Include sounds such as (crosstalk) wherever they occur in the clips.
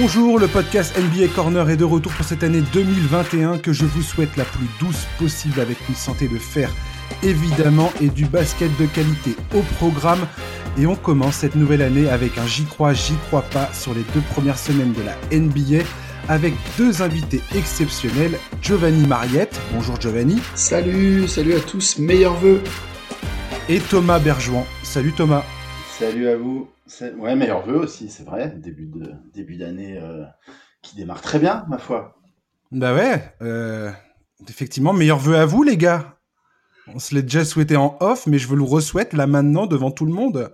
Bonjour, le podcast NBA Corner est de retour pour cette année 2021 que je vous souhaite la plus douce possible avec une santé de fer évidemment et du basket de qualité au programme. Et on commence cette nouvelle année avec un J'y crois, j'y crois pas sur les deux premières semaines de la NBA avec deux invités exceptionnels, Giovanni Mariette. Bonjour Giovanni. Salut, salut à tous, meilleurs vœux. Et Thomas Berjouan. Salut Thomas. Salut à vous. Ouais, meilleurs vœux aussi, c'est vrai. Début de début d'année euh, qui démarre très bien, ma foi. Bah ouais, euh, effectivement, meilleurs vœux à vous les gars. On se l'est déjà souhaité en off, mais je vous le re-souhaite là maintenant devant tout le monde.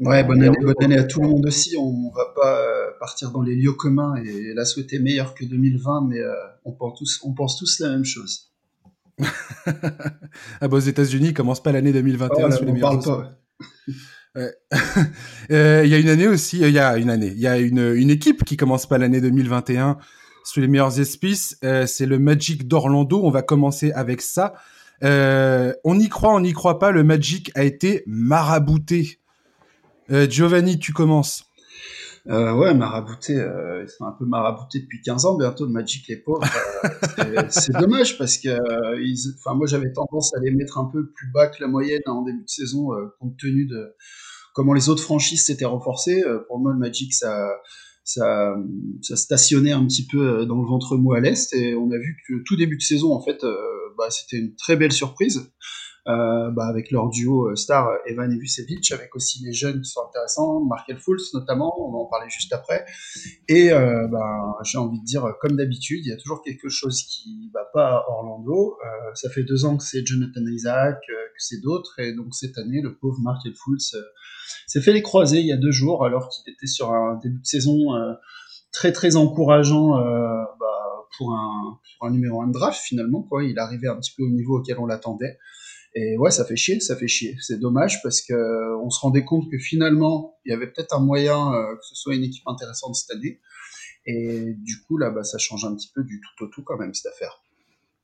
Ouais, bonne année, bonne année à tout le monde aussi. On va pas euh, partir dans les lieux communs et la souhaiter meilleure que 2020, mais on, pense tous, on pense tous la même chose. (laughs) ah bah aux États-Unis, commence pas l'année 2021 sous les meilleurs pas. (laughs) Euh, il y a une année aussi, euh, il y a une année, il y a une, une équipe qui commence pas l'année 2021 sous les meilleurs esprits. Euh, c'est le Magic d'Orlando. On va commencer avec ça. on y croit, on n'y croit pas. Le Magic a été marabouté. Giovanni, tu commences. Euh, ouais, marabouté, euh, ils sont un peu maraboutés depuis 15 ans bientôt, le Magic les pauvres. c'est dommage parce que, enfin, moi j'avais tendance à les mettre un peu plus bas que la moyenne en début de saison, compte tenu de comment les autres franchises s'étaient renforcées. Euh, pour moi, le Magic, ça, stationnait un petit peu euh, dans le ventre mou à l'est et on a vu que tout début de saison, en fait, euh, bah, c'était une très belle surprise. Bah, avec leur duo star Evan et Vucevic, avec aussi les jeunes qui sont intéressants, Markel Fultz notamment, on va en parler juste après. Et bah, j'ai envie de dire, comme d'habitude, il y a toujours quelque chose qui va pas à Orlando. Ça fait deux ans que c'est Jonathan Isaac, que c'est d'autres, et donc cette année, le pauvre Markel Fultz s'est fait les croiser il y a deux jours alors qu'il était sur un début de saison euh, très très encourageant euh, bah, pour, un, pour un numéro 1 de draft finalement quoi. Il arrivait un petit peu au niveau auquel on l'attendait. Et ouais, ça fait chier, ça fait chier. C'est dommage parce que euh, on se rendait compte que finalement, il y avait peut-être un moyen que ce soit une équipe intéressante cette année. Et du coup, là, bah, ça change un petit peu du tout au tout quand même, cette affaire.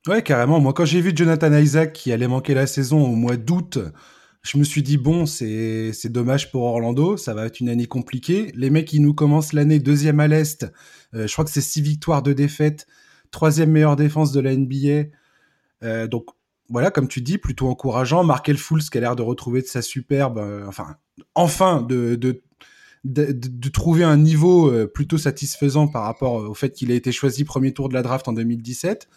Ouais, carrément. Moi, quand j'ai vu Jonathan Isaac qui allait manquer la saison au mois d'août, je me suis dit, bon, c'est dommage pour Orlando, ça va être une année compliquée. Les mecs, ils nous commencent l'année deuxième à l'Est. Euh, je crois que c'est six victoires de défaite, troisième meilleure défense de la NBA. Euh, donc, voilà, comme tu dis, plutôt encourageant. Markel Fultz qui a l'air de retrouver de sa superbe, euh, enfin, enfin, de, de, de, trouver un niveau plutôt satisfaisant par rapport au fait qu'il a été choisi premier tour de la draft en 2017.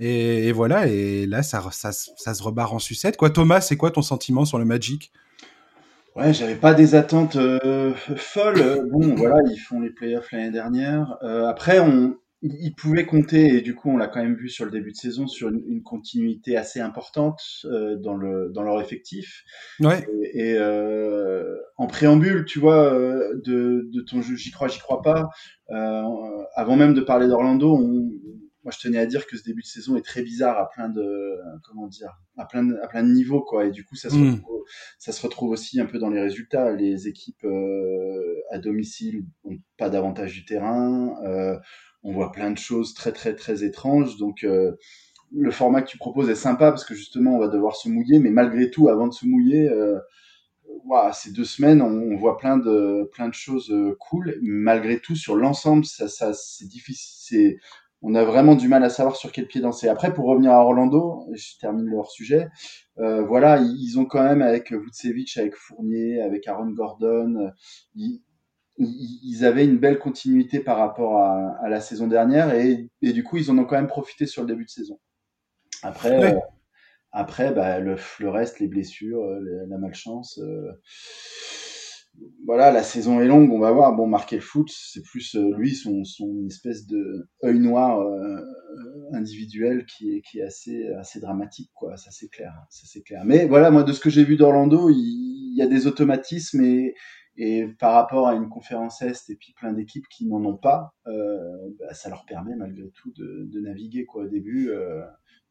Et, voilà, et là, ça, ça, ça, se rebarre en sucette. Quoi, Thomas, c'est quoi ton sentiment sur le Magic? Ouais, j'avais pas des attentes euh, folles. Bon, voilà, ils font les playoffs l'année dernière. Euh, après, on, ils pouvaient compter, et du coup, on l'a quand même vu sur le début de saison, sur une, continuité assez importante euh, dans, le, dans leur effectif. Ouais. Et, en préambule, tu vois, de, de ton jeu, j'y crois, j'y crois pas. avant même de parler d'Orlando, on, moi je tenais à dire que ce début de saison est très bizarre à plein de comment dire à plein de, à plein de niveaux quoi. Et du coup ça se hmm. retrouve, ça se retrouve aussi un peu dans les résultats. Les équipes euh, à domicile ont pas davantage du terrain. Euh, on voit plein de choses très très très étranges. Donc euh, le format que tu proposes est sympa parce que justement on va devoir se mouiller. Mais malgré tout avant de se mouiller Wow, ces deux semaines, on, voit plein de plein de choses cool. Malgré tout, sur l'ensemble, ça, ça c'est difficile on a vraiment du mal à savoir sur quel pied danser. Après, pour revenir à Orlando, je termine leur sujet. Euh, voilà, ils, ont quand même avec Vucevic, avec Fournier, avec Aaron Gordon, ils, ils, avaient une belle continuité par rapport à, à la saison dernière et, et, du coup, ils en ont quand même profité sur le début de saison. Après, euh, après, bah, le, le, reste, les blessures, euh, la malchance. Euh, voilà, la saison est longue, on va voir. Bon, marquer le foot, c'est plus euh, lui, son, espèce de œil noir euh, individuel qui est, assez, dramatique, quoi. Ça, c'est clair. Ça, c'est clair. Mais voilà, moi, de ce que j'ai vu d'Orlando, il, y a des automatismes et, par rapport à une conférence Est et puis plein d'équipes qui n'en ont pas, euh, bah, ça leur permet malgré tout de, naviguer, quoi, au début.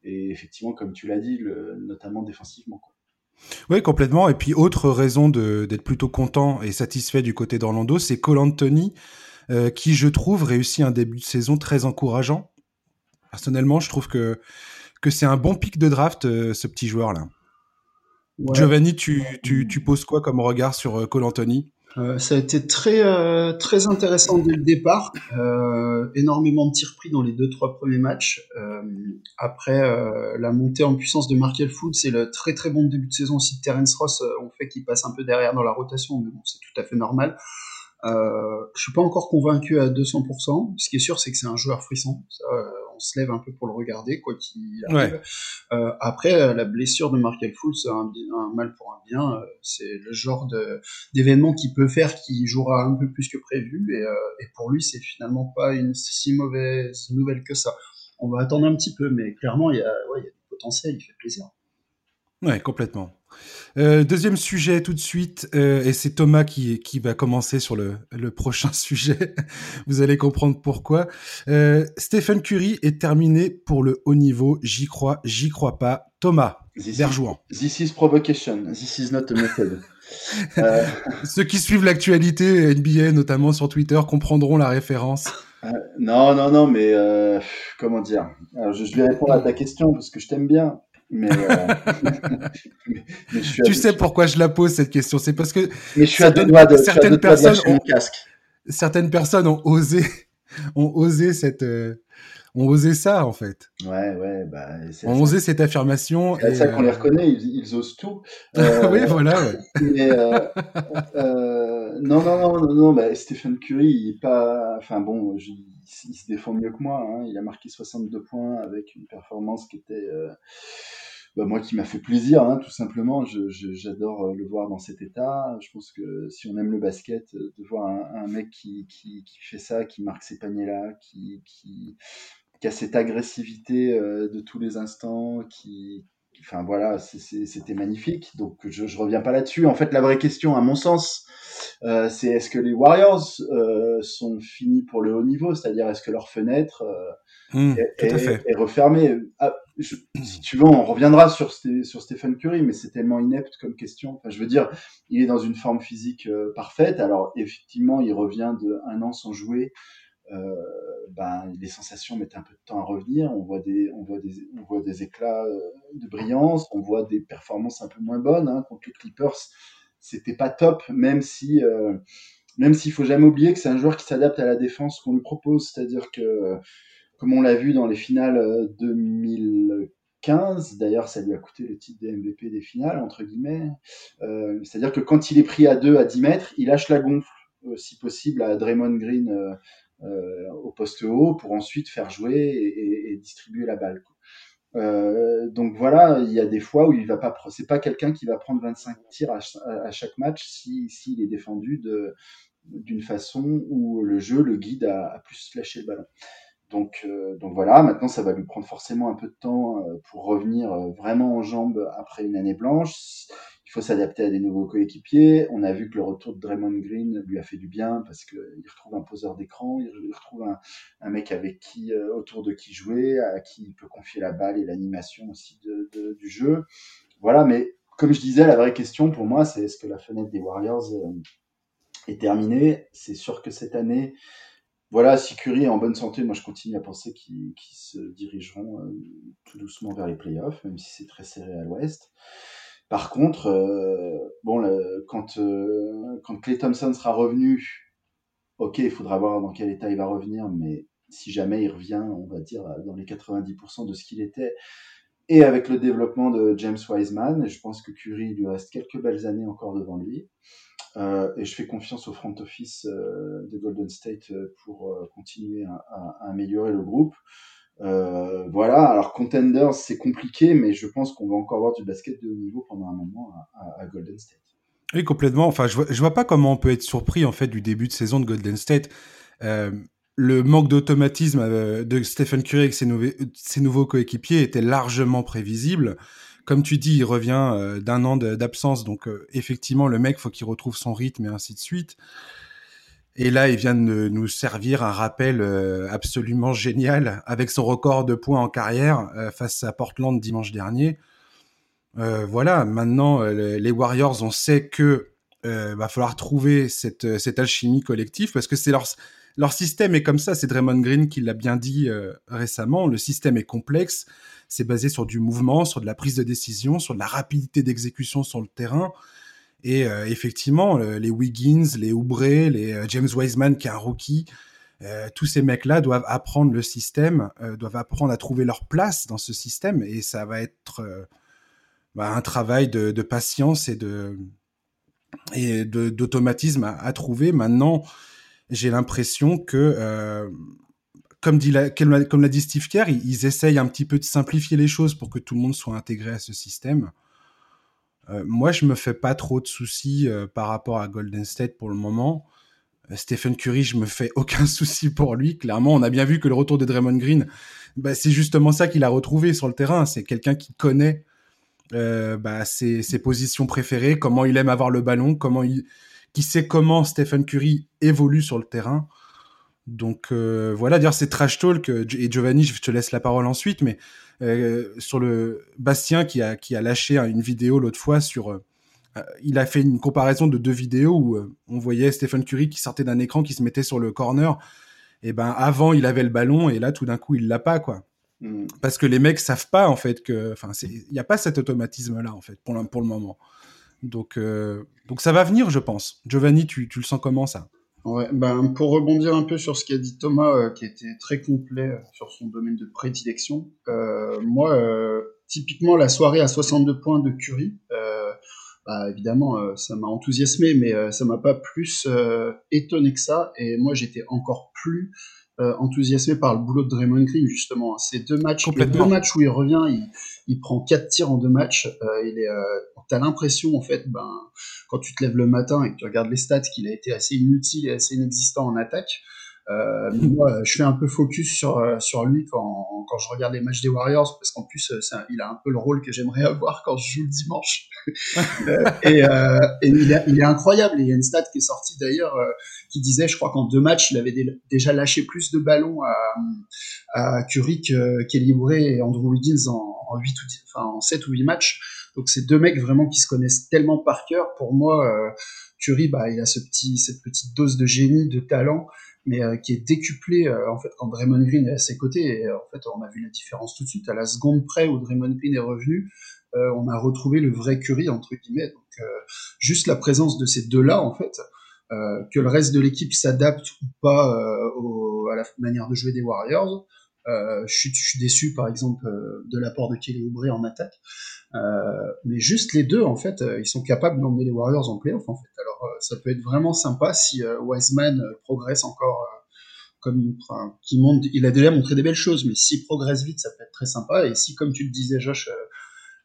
et effectivement, comme tu l'as dit, notamment défensivement, quoi. Oui, complètement. Et puis, autre raison d'être plutôt content et satisfait du côté d'Orlando, c'est Cole Anthony, euh, qui, je trouve, réussit un début de saison très encourageant. Personnellement, je trouve que, que c'est un bon pic de draft, euh, ce petit joueur-là. Giovanni, tu, tu, tu, poses quoi comme regard sur euh, Cole Anthony? Euh, ça a été très euh, très intéressant dès le départ. Euh, énormément de tirs pris dans les deux trois premiers matchs. après la montée en puissance de Markel Foot, c'est le très très bon début de saison aussi de Terence Ross. on fait qu'il passe un peu derrière dans la rotation, mais bon, c'est tout à fait normal. Euh, je suis pas encore convaincu à 200%. Ce qui est sûr, c'est que c'est un joueur frisson. On se lève un peu pour le regarder, quoi qu'il arrive. Euh, après, la blessure de Markel Foul, c'est un, mal pour un bien. Euh, c'est le genre d'événement qui peut faire qu'il jouera un peu plus que prévu. Et, euh, et pour lui, c'est finalement pas une si mauvaise nouvelle que ça. On va attendre un petit peu, mais clairement, il y a, ouais, il y a du potentiel, il fait plaisir. Ouais, complètement. Euh, deuxième sujet tout de suite, euh, et c'est Thomas qui, qui va commencer sur le, le prochain (laughs) sujet. Vous allez comprendre pourquoi. Euh, Stephen Curry est terminé pour le haut niveau. J'y crois, j'y crois pas. Thomas, Berjouan. This is provocation. This is not a method. (laughs) Ceux qui suivent l'actualité NBA, notamment sur Twitter, comprendront la référence. non, non, non, mais comment dire? Je, je, vais répondre à ta question parce que je t'aime bien. Mais, euh, (laughs) tu sais pourquoi je la pose cette question C'est parce que mais je suis à de, certaines personnes ont, casque. certaines personnes ont osé (laughs) ont osé cette euh, ont osé ça en fait. Ouais ouais bah ont osé cette affirmation. C'est ça qu'on les euh, reconnaît, ils, osent tout. (laughs) oui voilà. Mais, non non non non non bah, Stephen Curry il est pas enfin bon il, se défend mieux que moi. Hein. Il a marqué 62 points avec une performance qui était bah, moi qui m'a fait plaisir, hein, tout simplement. J'adore euh, le voir dans cet état. Je pense que si on aime le basket, euh, de voir un, mec qui, qui, qui, fait ça, qui marque ces paniers-là, qui, qui, qui, a cette agressivité euh, de tous les instants, qui, enfin voilà, c'était magnifique. Donc je, je reviens pas là-dessus. En fait, la vraie question, à mon sens, euh, c'est est-ce que les Warriors euh, sont finis pour le haut niveau, c'est-à-dire est-ce que leur fenêtre mmh, est, refermée? Ah, Si tu veux, on reviendra sur, sur Stephen Curry, mais c'est tellement inepte comme question. Enfin, je veux dire, il est dans une forme physique euh, parfaite. Alors effectivement, il revient de un an sans jouer. Euh, ben, les sensations mettent un peu de temps à revenir. On voit des, on voit des, on voit des éclats de brillance, on voit des performances un peu moins bonnes hein, contre les Clippers c'était pas top, même si euh, même s'il faut jamais oublier que c'est un joueur qui s'adapte à la défense qu'on lui propose, c'est-à-dire que comme on l'a vu dans les finales 2015, euh, d'ailleurs ça lui a coûté le titre des MVP des finales entre guillemets, euh, c'est-à-dire que quand il est pris à 2 à 10 mètres, il lâche la gonfle si possible à Draymond Green au poste haut pour ensuite faire jouer et, et distribuer la balle. Euh, donc voilà, il y a des fois où il va pas, c'est pas quelqu'un qui va prendre 25 tirs à, chaque match si s'il est défendu d'une façon où le jeu le guide à, plus lâcher le ballon. Donc, euh, donc voilà, maintenant ça va lui prendre forcément un peu de temps euh, pour revenir vraiment en jambes après une année blanche il faut s'adapter à des nouveaux coéquipiers. On a vu que le retour de Draymond Green lui a fait du bien parce qu'il retrouve un poseur d'écran, il retrouve un, mec avec qui, euh, autour de qui jouer, à qui il peut confier la balle et l'animation aussi du jeu. Voilà, mais comme je disais, la vraie question pour moi, c'est est-ce que la fenêtre des Warriors euh, est terminée? C'est sûr que cette année, voilà, si Curry est en bonne santé, moi je continue à penser qu'ils se dirigeront euh, tout doucement vers les playoffs, même si c'est très serré à l'ouest. Par contre, euh, euh, quand Clay Thompson sera revenu, ok, il faudra voir dans quel état il va revenir, mais si jamais il revient, on va dire, dans les 90% de ce qu'il était, et avec le développement de James Wiseman, je pense que Curry lui reste quelques belles années encore devant lui. Euh, et je fais confiance au front office de Golden State pour continuer à, améliorer le groupe. Euh, voilà, alors Contenders, c'est compliqué, mais je pense qu'on va encore avoir du basket de haut niveau pendant un moment à, Golden State. Oui, complètement. Enfin, je vois, vois pas comment on peut être surpris en fait du début de saison de Golden State. Euh, le manque d'automatisme euh, de Stephen Curry avec ses, ses nouveaux coéquipiers était largement prévisible. Comme tu dis, il revient d'un an d'absence, donc effectivement, le mec faut qu'il retrouve son rythme et ainsi de suite. Et là, il vient de nous servir un rappel euh, absolument génial avec son record de points en carrière euh, face à Portland dimanche dernier. Euh, voilà, maintenant, les Warriors, on sait que va falloir trouver cette, alchimie collective parce que c'est leur système est comme ça. C'est Draymond Green qui l'a bien dit récemment. Le système est complexe. C'est basé sur du mouvement, sur de la prise de décision, sur de la rapidité d'exécution sur le terrain. Et effectivement, les Wiggins, les Oubre, les James Wiseman qui est un rookie, tous ces mecs-là doivent apprendre le système, doivent apprendre à trouver leur place dans ce système, et ça va être bah, un travail de, patience et de d'automatisme à, trouver. Maintenant, j'ai l'impression que comme l'a dit Steve Kerr, ils, essayent un petit peu de simplifier les choses pour que tout le monde soit intégré à ce système. Euh, moi, je me fais pas trop de soucis euh, par rapport à Golden State pour le moment. Euh, Stephen Curry, je me fais aucun (laughs) souci pour lui. Clairement, on a bien vu que le retour de Draymond Green, bah, c'est justement ça qu'il a retrouvé sur le terrain. C'est quelqu'un qui connaît bah, ses, positions préférées, comment il aime avoir le ballon, comment il, qui sait comment Stephen Curry évolue sur le terrain. Donc voilà, dire c'est trash talk et Giovanni, je te laisse la parole ensuite, mais euh, sur le Bastien qui a qui a lâché une vidéo l'autre fois sur, il a fait une comparaison de deux vidéos où on voyait Stephen Curry qui sortait d'un écran qui se mettait sur le corner. Et ben avant il avait le ballon et là tout d'un coup il l'a pas quoi. Hmm. Parce que les mecs savent pas en fait que, enfin il n'y a pas cet automatisme là en fait pour le, pour le moment. Donc donc ça va venir je pense. Giovanni, tu, tu le sens comment ça? Ouais, ben, pour rebondir un peu sur ce qu'a dit Thomas, euh, qui était très complet euh, sur son domaine de prédilection, euh, moi, euh, typiquement, la soirée à 62 points de Curry, bah, évidemment, ça m'a enthousiasmé, mais ça m'a pas plus étonné que ça, et moi, j'étais encore plus euh, enthousiasmé par le boulot de Draymond Green justement. Ces deux matchs, les deux matchs où il revient, il, il prend quatre tirs en deux matchs. Euh, il est, euh, t'as l'impression en fait, ben quand tu te lèves le matin et que tu regardes les stats, qu'il a été assez inutile et assez inexistant en attaque. Euh, moi, je fais un peu focus sur sur lui quand, quand je regarde les matchs des Warriors parce qu'en plus, il a un peu le rôle que j'aimerais avoir quand je joue le dimanche. (laughs) et, et il, est, il, est, incroyable. il y a une stat qui est sortie d'ailleurs qui disait, je crois qu'en deux matchs, il avait déjà lâché plus de ballons à, à Curry que Kelly Oubre et Andrew Wiggins en, en 8 ou enfin en 7 ou 8 matchs. Donc c'est deux mecs vraiment qui se connaissent tellement par cœur. Pour moi, Curry, bah, il a ce petit, cette petite dose de génie, de talent mais euh, qui est décuplé euh, en fait quand Draymond Green est à ses côtés. Et euh, en fait, on a vu la différence tout de suite. À la seconde près où Draymond Green est revenu, on a retrouvé le vrai Curry entre guillemets. Donc juste la présence de ces deux-là, en fait, que le reste de l'équipe s'adapte ou pas à la manière de jouer des Warriors. Euh, je, suis, déçu, par exemple, de l'apport de Kelly Oubre en attaque. Euh, mais juste les deux, en fait, ils sont capables d'emmener les Warriors en playoff, en fait. Alors, ça peut être vraiment sympa si euh, Wiseman euh, progresse encore euh, comme qui monte, il a déjà montré des belles choses, mais s'il progresse vite, ça peut être très sympa. Et si, comme tu le disais, Josh,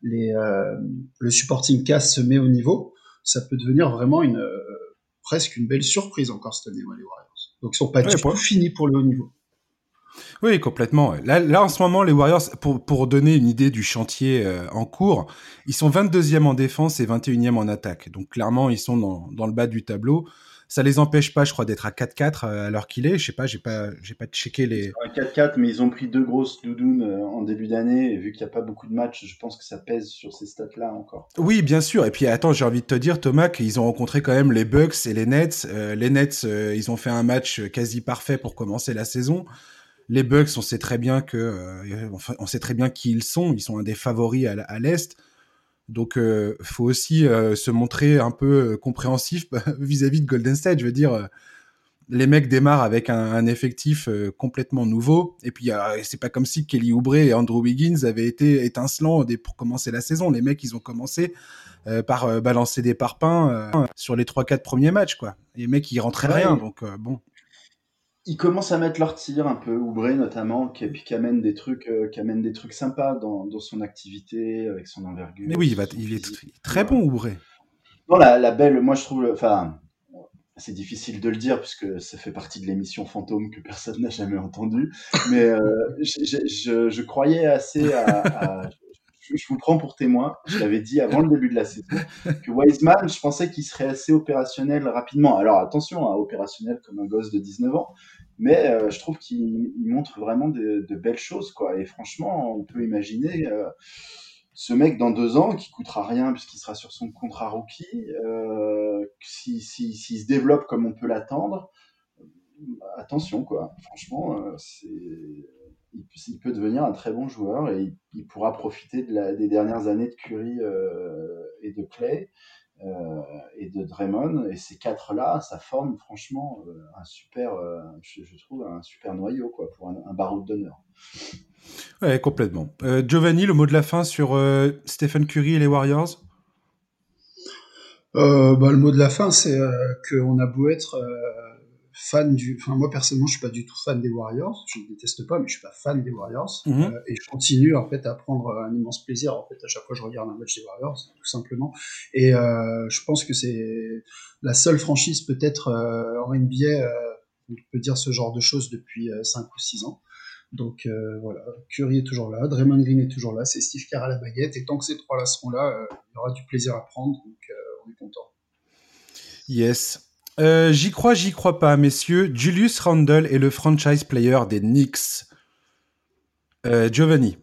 le supporting cast se met au niveau, ça peut devenir vraiment une presque une belle surprise encore cette année, les Warriors. Donc ils sont pas du tout finis pour le haut niveau. Oui, complètement. Là, là, en ce moment, les Warriors, pour, pour donner une idée du chantier euh, en cours, ils sont 22e en défense et 21e en attaque. Donc, clairement, ils sont dans, dans le bas du tableau. Ça les empêche pas, je crois, d'être à 4-4 euh, à l'heure qu'il est. Je sais pas, j'ai pas, j'ai pas checké les. 4-4, mais ils ont pris deux grosses doudounes euh, en début d'année. Et vu qu'il n'y a pas beaucoup de matchs, je pense que ça pèse sur ces stats-là encore. Oui, bien sûr. Et puis, attends, j'ai envie de te dire, Thomas, qu'ils ont rencontré quand même les Bucks et les Nets. les Nets, ils ont fait un match quasi parfait pour commencer la saison. Les Bucks, on sait très bien que, euh, on sait très bien qui ils sont. Ils sont un des favoris à, l'est. Donc, euh, faut aussi euh, se montrer un peu compréhensif (laughs) vis-à-vis de Golden State. Je veux dire, les mecs démarrent avec un, effectif complètement nouveau. Et puis, c'est pas comme si Kelly Oubre et Andrew Wiggins avaient été étincelants pour commencer la saison. Les mecs, ils ont commencé par balancer des parpaings sur les 3-4 premiers matchs, quoi. Les mecs, ils rentraient rien. Donc, bon ils commencent à mettre leur tir un peu, Oubre notamment, qui, puis qui amène des trucs, euh, qui amène des trucs sympas dans, dans, son activité, avec son envergure. Mais oui, il, va, il est très bon, Oubre. Non, la, la, belle, moi je trouve, enfin, c'est difficile de le dire puisque ça fait partie de l'émission fantôme que personne n'a jamais entendu, mais euh, je, je, je, croyais assez à, à je, vous prends pour témoin, je l'avais dit avant le début de la saison, (laughs) que Wiseman, je pensais qu'il serait assez opérationnel rapidement. Alors attention, hein, opérationnel comme un gosse de 19 ans, mais euh, je trouve qu'il montre vraiment de, de, belles choses. quoi. Et franchement, on peut imaginer euh, ce mec dans deux ans qui coûtera rien puisqu'il sera sur son contrat rookie, euh, s'il si, si, se développe comme on peut l'attendre, attention quoi. Franchement, c'est il, peut devenir un très bon joueur et il, pourra profiter de la, des dernières années de Curry euh, et de Clay. et de Draymond. Et ces quatre-là, ça forme franchement un super, je, trouve, un super noyau quoi, pour un, un baroud d'honneur. Ouais, complètement. Giovanni, le mot de la fin sur Stephen Curry et les Warriors? Euh, bah, le mot de la fin, c'est euh, qu'on a beau être euh, fan du. Enfin, moi personnellement, je suis pas du tout fan des Warriors. Je ne déteste pas, mais je suis pas fan des Warriors. Mhm. Euh, et je continue en fait à prendre un immense plaisir en fait à chaque fois que je regarde un match des Warriors, tout simplement. Et je pense que c'est la seule franchise peut-être en NBA on peut dire ce genre de choses depuis 5 ou 6 ans. Donc voilà, Curry est toujours là, Draymond Green est toujours là, c'est Steve Kerr à la baguette, et tant que ces trois-là seront là, il y aura du plaisir à prendre. Donc content. Yes. Euh, j'y crois, j'y crois pas, messieurs. Julius Randle est le franchise player des Knicks. Euh, Giovanni.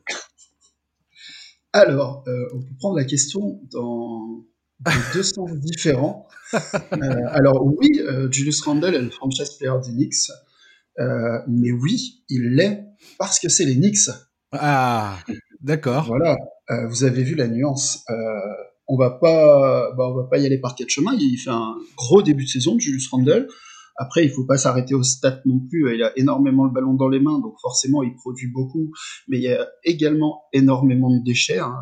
Alors, euh, on peut prendre la question dans deux sens (laughs) différents. alors oui, Julius Randle est le franchise player des Knicks, mais oui, il l'est parce que c'est les Knicks. Ah, d'accord. Voilà, vous avez vu la nuance on va pas, bah, on va pas y aller par quatre chemins. Il fait un gros début de saison, Julius Randle. Après, il faut pas s'arrêter au stats non plus. Il a énormément le ballon dans les mains, donc forcément, il produit beaucoup. Mais il y a également énormément de déchets. Hein.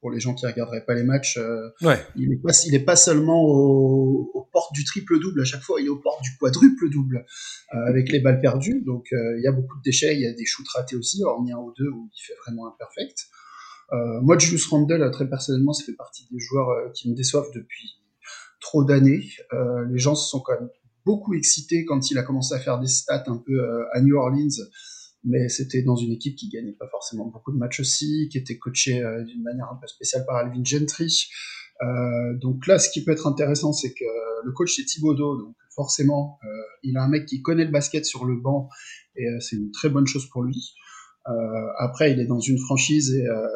Pour les gens qui regarderaient pas les matchs, euh, il est pas, il est pas seulement aux, portes du triple double à chaque fois, il est aux portes du quadruple double euh, avec les balles perdues. Donc, euh, il y a beaucoup de déchets. Il y a des shoots ratés aussi. A un ou deux où il fait vraiment imperfect. Euh, moi, Julius Randle, très personnellement, ça fait partie des joueurs euh, qui me déçoivent depuis trop d'années. Euh, les gens se sont quand même beaucoup excités quand il a commencé à faire des stats un peu à New Orleans, mais c'était dans une équipe qui gagnait pas forcément beaucoup de matchs aussi, qui était coachée d'une manière un peu spéciale par Alvin Gentry. donc là, ce qui peut être intéressant, c'est que le coach c'est Thibodeau, donc forcément, il a un mec qui connaît le basket sur le banc, et c'est une très bonne chose pour lui. Euh, après, il est dans une franchise et euh,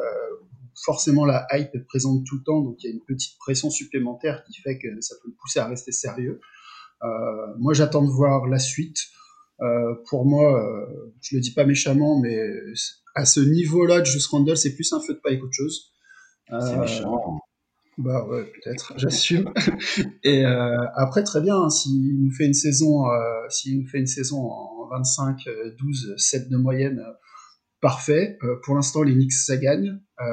forcément la hype est présente tout le temps, donc il y a une petite pression supplémentaire qui fait que ça peut le pousser à rester sérieux. Euh, moi, j'attends de voir la suite. Euh, pour moi, euh, je le dis pas méchamment, mais à ce niveau-là, Juice Randle, c'est plus un feu de paille qu'autre chose. c'est méchant. Bah ouais, peut-être, (laughs) j'assume. Et après, très bien, hein, s'il nous fait une saison, s'il nous fait une saison en 25, 12, 7 de moyenne, parfait. Euh, pour l'instant, les Knicks, ça gagne. Euh,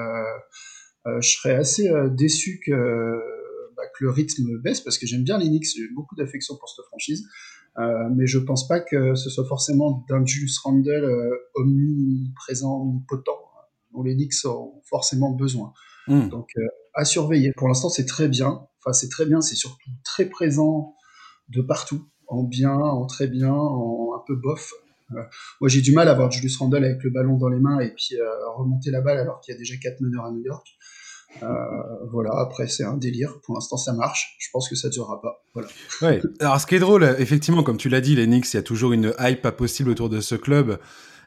euh, je serais assez déçu que, bah, que, le rythme baisse parce que j'aime bien les Knicks, j'ai beaucoup d'affection pour cette franchise. mais je pense pas que ce soit forcément d'un Julius Randle omniprésent, omnipotent, dont les Knicks ont forcément besoin. Hmm. Donc, à surveiller. Pour l'instant, c'est très bien. Enfin, c'est très bien, c'est surtout très présent de partout, en bien, en très bien, en un peu bof. Euh, moi, j'ai du mal à voir Julius Randle avec le ballon dans les mains et puis euh, remonter la balle alors qu'il y a déjà quatre meneurs à New York. Euh, voilà, après c'est un délire. Pour l'instant, ça marche. Je pense que ça durera pas. Voilà. Ouais. Alors, ce qui est drôle, effectivement, comme tu l'as dit, les Knicks, il y a toujours une hype pas possible autour de ce club.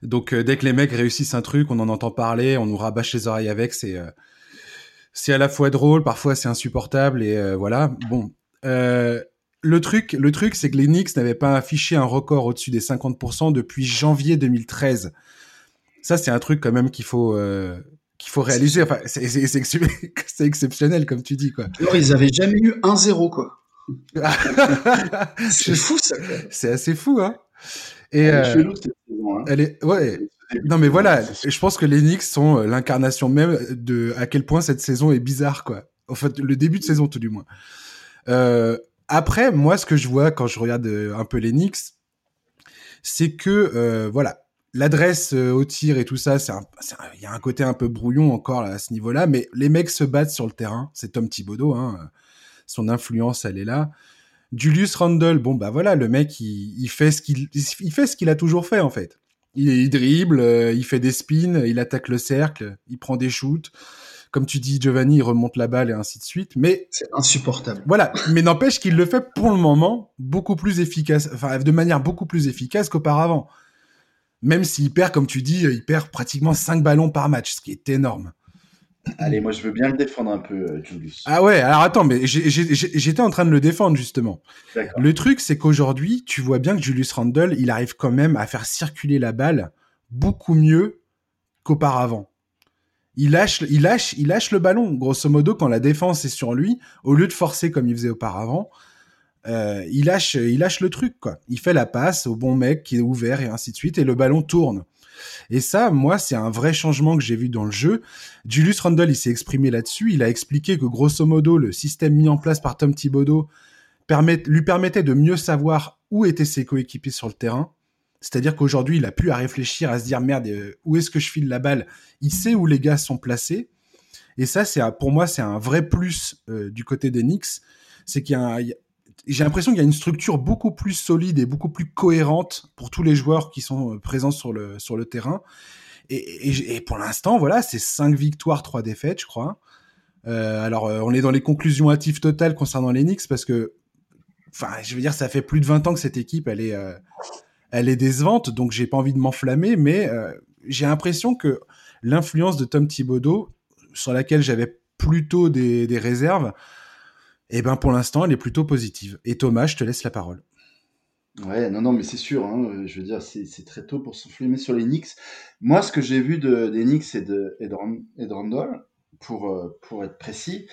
Donc, dès que les mecs réussissent un truc, on en entend parler, on nous rabâche les oreilles avec. C'est c'est à la fois drôle, parfois c'est insupportable et voilà. Bon, le truc, le truc, c'est que les Knicks n'avaient pas affiché un record au-dessus des 50% depuis janvier 2013. Ça, c'est un truc quand même qu'il faut euh, qu'il faut réaliser. Enfin, c'est (laughs) exceptionnel, comme tu dis, quoi. Alors, ils avaient jamais eu 1-0, quoi. (laughs) c'est fou, ça. C'est assez fou, hein. Et euh, hein. elle est, ouais. Non, mais voilà. Je pense que les Knicks sont euh, l'incarnation même de à quel point cette saison est bizarre, quoi. En fait, le début de saison, tout du moins. Euh, après, moi, ce que je vois quand je regarde euh, un peu les Knicks, c'est que, euh, voilà, l'adresse euh, au tir et tout ça, il y a un côté un peu brouillon encore à ce niveau-là, mais les mecs se battent sur le terrain. C'est Tom Thibodeau, hein, son influence, elle est là. Julius Randle, bon bah voilà, le mec, il, fait ce qu'il, il fait ce qu'il a toujours fait en fait. Il, il dribble, il fait des spins, il attaque le cercle, il prend des shoots comme tu dis, Giovanni, il remonte la balle et ainsi de suite. Mais c'est insupportable. Voilà, mais n'empêche qu'il le fait pour le moment beaucoup plus efficace, enfin de manière beaucoup plus efficace qu'auparavant. Même s'il perd, comme tu dis, il perd pratiquement 5 ballons par match, ce qui est énorme. Allez, moi je veux bien le défendre un peu, euh, Julius. Ah ouais, alors attends, mais j'étais en train de le défendre justement. Le truc, c'est qu'aujourd'hui, tu vois bien que Julius Randle, il arrive quand même à faire circuler la balle beaucoup mieux qu'auparavant il lâche, il lâche, il lâche le ballon. Grosso modo, quand la défense est sur lui, au lieu de forcer comme il faisait auparavant, euh, il lâche, il lâche le truc quoi. Il fait la passe au bon mec qui est ouvert et ainsi de suite, et le ballon tourne. Et ça, moi, c'est un vrai changement que j'ai vu dans le jeu. Julius Randle, il s'est exprimé là-dessus. Il a expliqué que grosso modo, le système mis en place par Tom Thibodeau lui permettait de mieux savoir où étaient ses coéquipiers sur le terrain. C'est-à-dire qu'aujourd'hui, il a plus à réfléchir, à se dire merde, euh, où est-ce que je file la balle? Il sait où les gars sont placés. Et ça, c'est pour moi, c'est un vrai plus euh, du côté des Knicks. C'est qu'il y a, j'ai l'impression qu'il y a une structure beaucoup plus solide et beaucoup plus cohérente pour tous les joueurs qui sont euh, présents sur le sur le terrain. Et, pour l'instant, voilà, c'est 5 victoires, 3 défaites, je crois. Euh, alors, on est dans les conclusions hâtives totales concernant les Knicks parce que, enfin, je veux dire, ça fait plus de 20 ans que cette équipe, elle est, elle est décevante, donc j'ai pas envie de m'enflammer, mais euh, j'ai l'impression que l'influence de Tom Thibodeau, sur laquelle j'avais plutôt des, réserves, eh ben pour l'instant, elle est plutôt positive. Et Thomas, je te laisse la parole. Ouais, non, non, mais c'est sûr. Hein, je veux dire, c'est très tôt pour s'enflammer sur les Knicks. Moi, ce que j'ai vu de, des Knicks et de, et de, Randall, pour, euh, pour être précis,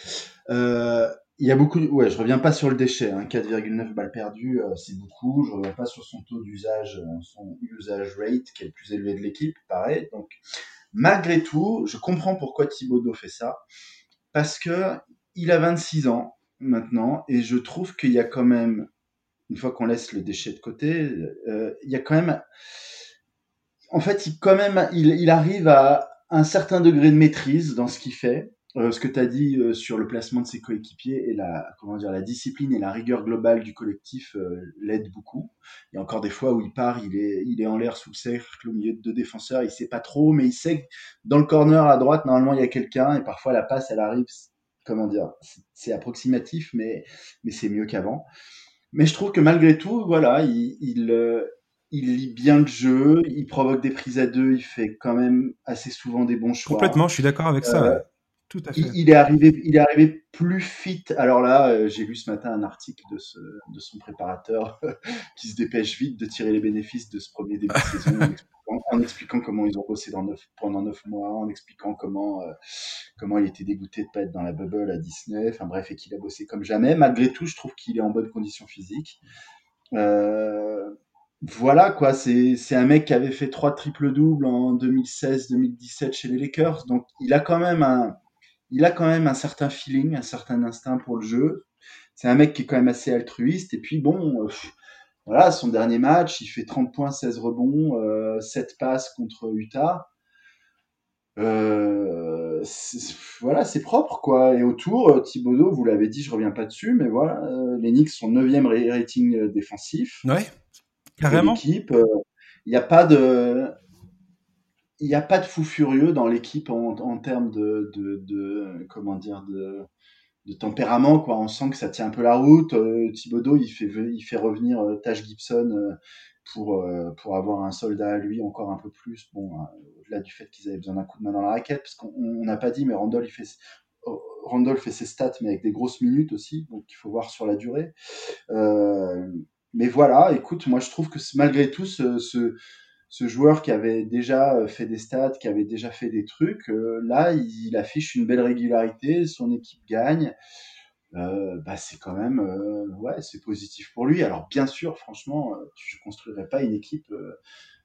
euh, il y a beaucoup. Ouais, je reviens pas sur le déchet. Hein, 4,9 balles perdues, euh, c'est beaucoup. Je reviens pas sur son taux d'usage, euh, son usage rate qui est le plus élevé de l'équipe. Pareil. Donc, malgré tout, je comprends pourquoi Thibaudot fait ça, parce que il a 26 ans maintenant, et je trouve qu'il y a quand même, une fois qu'on laisse le déchet de côté, euh, il y a quand même, en fait, il quand même, il, il arrive à un certain degré de maîtrise dans ce qu'il fait euh, ce que tu as dit euh, sur le placement de ses coéquipiers et la comment dire la discipline et la rigueur globale du collectif euh, l'aide beaucoup. Il y a encore des fois où il part, il est il est en l'air sous le cercle au milieu de deux défenseurs, il sait pas trop, mais il sait que dans le corner à droite normalement il y a quelqu'un et parfois la passe elle arrive comment dire c'est approximatif mais mais c'est mieux qu'avant. Mais je trouve que malgré tout voilà il, il il lit bien le jeu, il provoque des prises à deux, il fait quand même assez souvent des bons choix. Complètement, je suis d'accord avec ça. Tout à fait. Il, est arrivé, il est arrivé plus fit. Alors là, euh, j'ai lu ce matin un article de, ce, de son préparateur (laughs) qui se dépêche vite de tirer les bénéfices de ce premier début de (laughs) saison en expliquant, comment ils ont bossé dans pendant neuf mois, en expliquant comment, euh, comment il était dégoûté de pas être dans la bubble à Disney. Enfin bref, et qu'il a bossé comme jamais. Malgré tout, je trouve qu'il est en bonne condition physique. Euh, voilà quoi, c'est un mec qui avait fait trois triple doubles en 2016-2017 chez les Lakers, donc il a quand même un, il a quand même un certain feeling, un certain instinct pour le jeu. C'est un mec qui est quand même assez altruiste. Et puis bon, euh, voilà, son dernier match, il fait 30 points, 16 rebonds, euh, 7 passes contre Utah. Euh, voilà, c'est propre quoi. Et autour, euh, Thibodeau, vous l'avez dit, je reviens pas dessus, mais voilà, euh, les Knicks sont 9e rating défensif. Ouais, carrément. L'équipe, il n'y a pas de, il n'y a pas de fou furieux dans l'équipe en, termes de, de, de, comment dire de, tempérament quoi. On sent que ça tient un peu la route. Euh, Thibodeau il fait revenir euh, Taj Gibson euh, pour euh, pour avoir un soldat à lui encore un peu plus. Bon au-delà du fait qu'ils avaient besoin d'un coup de main dans la raquette parce qu'on n'a pas dit mais Randall il fait Randall fait ses stats mais avec des grosses minutes aussi. Donc il faut voir sur la durée. Mais voilà écoute moi je trouve que malgré tout ce ce joueur qui avait déjà euh, fait des stats, qui avait déjà fait des trucs, euh, là, il, affiche une belle régularité, son équipe gagne. Euh, bah, c'est quand même, euh, ouais, c'est positif pour lui. Alors, bien sûr, franchement, je construirais pas une équipe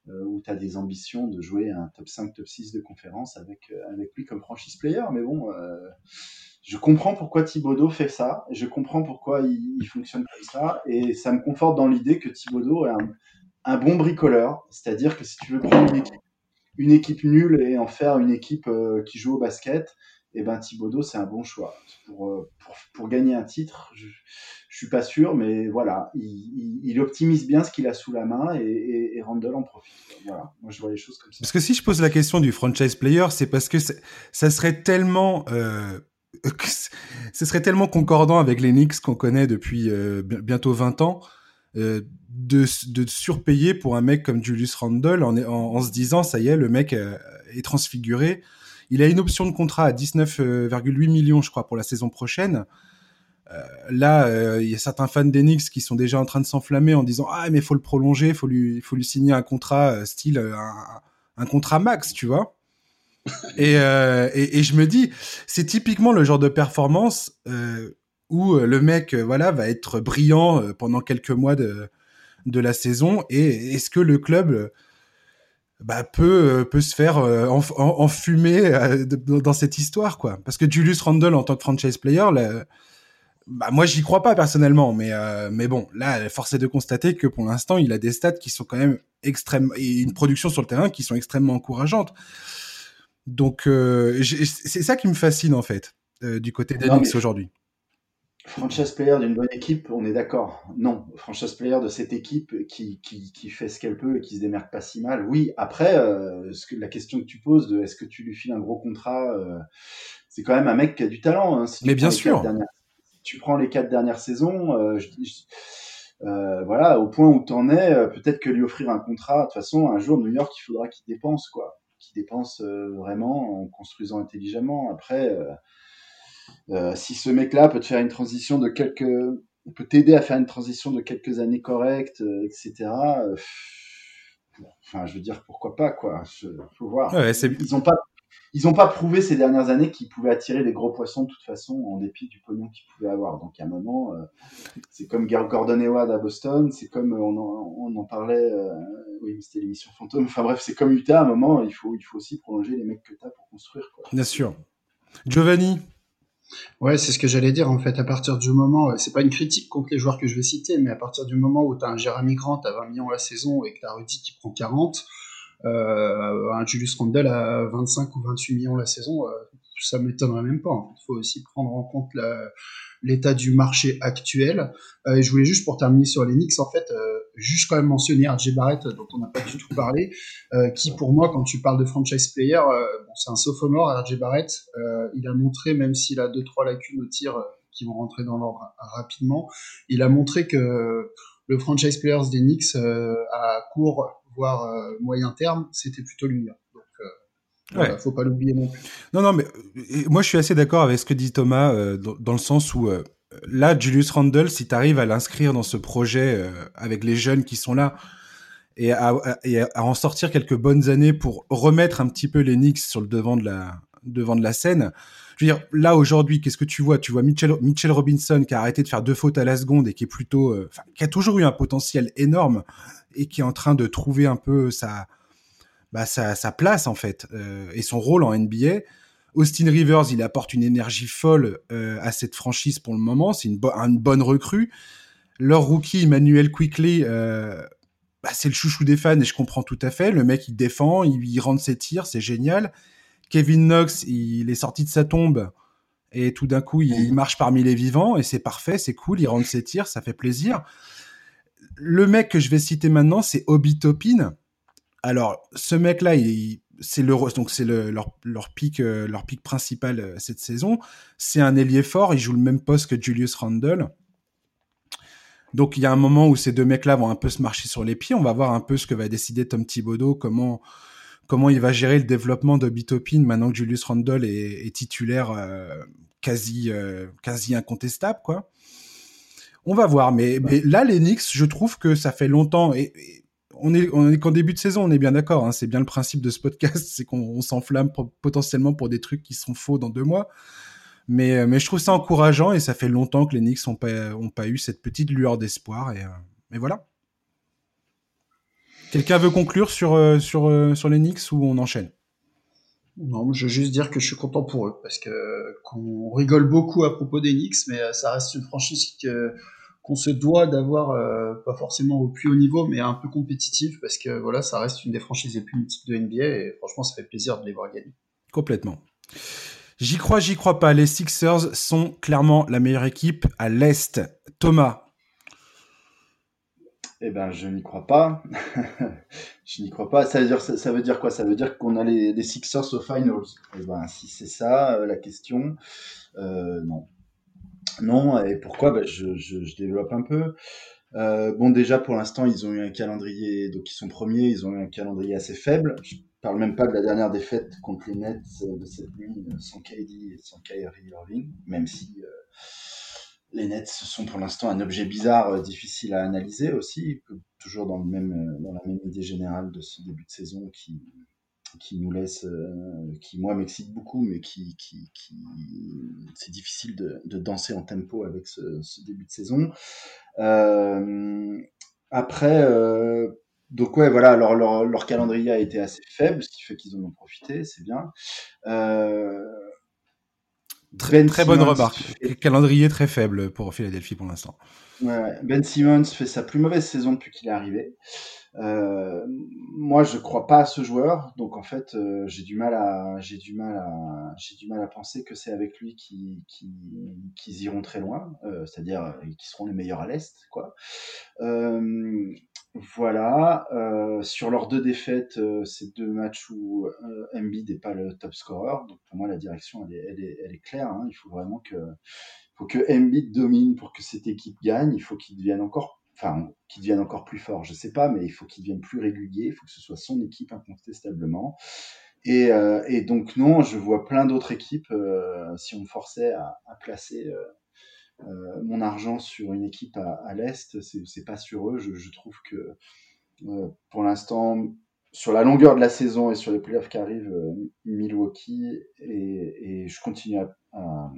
où tu as des ambitions de jouer un top 5, top 6 de conférence avec, avec lui comme franchise player, mais bon, je comprends pourquoi Thibodeau fait ça, je comprends pourquoi il, il, fonctionne comme ça, et ça me conforte dans l'idée que Thibodeau est un, un bon bricoleur, c'est-à-dire que si tu veux prendre une équipe, nulle et en faire une équipe euh, qui joue au basket, eh ben Thibodeau c'est un bon choix pour, euh, pour, pour, gagner un titre. Je, je suis pas sûr, mais voilà, il, optimise bien ce qu'il a sous la main et, et, Randall en profite. Voilà, moi je vois les choses comme ça. Parce que si je pose la question du franchise player, c'est parce que ça serait tellement euh, (laughs) ce serait tellement concordant avec les Knicks qu'on connaît depuis bientôt 20 ans de, de surpayer pour un mec comme Julius Randle en, se disant ça y est, le mec euh, est transfiguré. Il a une option de contrat à 19,8 millions, je crois, pour la saison prochaine. Euh, là, il y a certains fans d'Enix qui sont déjà en train de s'enflammer en disant ah mais faut le prolonger, faut lui faut lui signer un contrat style un, contrat max, tu vois. et, et, je me dis, c'est typiquement le genre de performance où le mec, voilà, va être brillant pendant quelques mois de, de la saison. Et est-ce que le club bah, peut, peut se faire enfumer dans cette histoire, quoi? Parce que Julius Randle, en tant que franchise player, bah moi j'y crois pas personnellement, mais euh, mais bon, là force est de constater que pour l'instant il a des stats qui sont quand même extrêmes et une production sur le terrain qui sont extrêmement encourageantes. Donc euh, c'est ça qui me fascine en fait euh, du côté d'Enix aujourd'hui. Franchise player d'une bonne équipe, on est d'accord. Non, franchise player de cette équipe qui, qui, qui fait ce qu'elle peut et qui se démerde pas si mal. Oui, après, ce que, la question que tu poses de est-ce que tu lui files un gros contrat, c'est quand même un mec qui a du talent. Hein, Mais bien sûr tu prends les quatre dernières saisons, euh, euh, voilà, au point où tu en es, euh, peut-être que lui offrir un contrat, de toute façon, un jour, New York, il faudra qu'il dépense, quoi. Qu'il dépense vraiment en construisant intelligemment. Après, si ce mec-là peut te faire une transition de quelques. peut t'aider à faire une transition de quelques années correctes, etc. enfin, je veux dire, pourquoi pas, quoi. Il faut voir. Ils ont pas ils n'ont pas prouvé ces dernières années qu'ils pouvaient attirer des gros poissons de toute façon, en dépit du pognon qu'ils pouvaient avoir. Donc à un moment, euh, c'est comme Gordon Hayward à Boston, c'est comme on en, on en parlait, euh, oui, c'était l'émission Fantôme. Enfin bref, c'est comme Utah. À un moment, il faut, il faut aussi prolonger les mecs que tu as pour construire. Quoi. Bien sûr. Giovanni. Ouais, c'est ce que j'allais dire en fait. À partir du moment, euh, c'est pas une critique contre les joueurs que je vais citer, mais à partir du moment où tu as un Jeremy Grant à 20 millions la saison et que tu as Rudy qui prend 40, euh, un Julius Randle à 25 ou 28 millions la saison, euh, ça m'étonnerait même pas. Il faut aussi prendre en compte l'état du marché actuel. Euh, et je voulais juste pour terminer sur les Knicks, en fait, juste quand même mentionner RJ Barrett, dont on n'a pas du tout parlé, qui pour moi, quand tu parles de franchise player, bon, c'est un sophomore, RJ Barrett. il a montré, même s'il a deux trois lacunes au tir qui vont rentrer dans l'ordre rapidement, il a montré que le franchise players des Knicks à court voire euh, moyen terme, c'était plutôt lui. Donc, euh, faut pas l'oublier non plus. Non, non, mais moi je suis assez d'accord avec ce que dit Thomas euh, dans, le sens où là, Julius Randle, si tu arrives à l'inscrire dans ce projet avec les jeunes qui sont là et à, en sortir quelques bonnes années pour remettre un petit peu les Knicks sur le devant de la, devant de la scène. Je veux dire, là aujourd'hui, qu'est-ce que tu vois? Tu vois Mitchell, Mitchell Robinson qui a arrêté de faire deux fautes à la seconde et qui est plutôt, qui a toujours eu un potentiel énorme et qui est en train de trouver un peu sa, bah, sa, sa place en fait euh, et son rôle en NBA. Austin Rivers, il apporte une énergie folle euh, à cette franchise pour le moment. C'est une, une, bonne recrue. Leur rookie Emmanuel Quickly, euh, bah, c'est le chouchou des fans et je comprends tout à fait. Le mec, il défend, il, il rentre ses tirs, c'est génial. Kevin Knox, il est sorti de sa tombe et tout d'un coup, il, marche parmi les vivants et c'est parfait, c'est cool, il rentre ses tirs, ça fait plaisir le mec que je vais citer maintenant, c'est Obi Topin. Alors, ce mec-là, c'est le donc c'est leur leur pic euh, leur pic principal euh, cette saison. C'est un ailier fort. Il joue le même poste que Julius Randle. Donc il y a un moment où ces deux mecs-là vont un peu se marcher sur les pieds. On va voir un peu ce que va décider Tom Thibodeau, comment comment il va gérer le développement d'Obi Topin maintenant que Julius Randle est, titulaire euh, quasi quasi incontestable quoi. On va voir, mais, là, les Knicks, je trouve que ça fait longtemps et, on est, qu'en début de saison, on est bien d'accord. Hein, c'est bien le principe de ce podcast, (laughs) c'est qu'on s'enflamme potentiellement pour des trucs qui sont faux dans deux mois. Mais, mais je trouve ça encourageant et ça fait longtemps que les Knicks n'ont pas, ont pas eu cette petite lueur d'espoir. Et, euh, voilà. Quelqu'un veut conclure sur, euh, sur, euh, les Knicks ou on enchaîne? Non, je veux juste dire que je suis content pour eux parce que qu'on rigole beaucoup à propos des Knicks, mais euh, ça reste une franchise qu'on se doit d'avoir euh, pas forcément au plus haut niveau, mais un peu compétitive parce que voilà, ça reste une des franchises les plus mythiques de NBA et franchement, ça fait plaisir de les voir gagner. Complètement. J'y crois, j'y crois pas. Les Sixers sont clairement la meilleure équipe à l'Est. Thomas, eh ben, je n'y crois pas. (laughs) je n'y crois pas. Ça veut dire, ça, veut dire quoi? Ça veut dire qu'on a les, les, Sixers au finals. Eh ben, si c'est ça euh, la question, euh, non. Non, et pourquoi? Ben, je, je, développe un peu. Euh, bon, déjà, pour l'instant, ils ont eu un calendrier, donc ils sont premiers, ils ont eu un calendrier assez faible. Je parle même pas de la dernière défaite contre les Nets de cette nuit, sans KD et sans Kyrie Irving, même si euh, les Nets sont pour l'instant un objet bizarre, euh, difficile à analyser aussi, toujours dans, le même, euh, dans la même idée générale de ce début de saison qui, qui nous laisse, euh, qui moi m'excite beaucoup, mais qui, qui, qui c'est difficile de, de, danser en tempo avec ce, ce début de saison. Euh, après, euh, donc ouais, voilà, leur, leur, leur, calendrier a été assez faible, ce qui fait qu'ils en ont profité, c'est bien. Très, ben très bonne remarque. Calendrier très faible pour Philadelphie pour l'instant. Ouais, ben Simmons fait sa plus mauvaise saison depuis qu'il est arrivé. Euh, moi, je crois pas à ce joueur, donc en fait, euh, j'ai du mal à, j'ai du mal à, j'ai du mal à penser que c'est avec lui qu'ils qui, qui iront très loin, euh, c'est-à-dire euh, qu'ils seront les meilleurs à l'est, quoi. Euh, voilà. sur leurs deux défaites, c'est deux matchs où Embiid n'est pas le top scorer, donc pour moi, la direction, elle est, elle est, elle est claire. Hein. Il faut vraiment que, faut que Embiid domine pour que cette équipe gagne. Il faut qu'il devienne encore enfin, qu'il devienne encore plus fort, je sais pas, mais il faut qu'il devienne plus régulier, il faut que ce soit son équipe incontestablement. Et, euh, donc non, je vois plein d'autres équipes, euh, si on me forçait à, placer euh, mon argent sur une équipe à, à l'Est, c'est pas sur eux, je, trouve que pour l'instant, sur la longueur de la saison et sur les playoffs qui arrivent, Milwaukee, et, je continue à,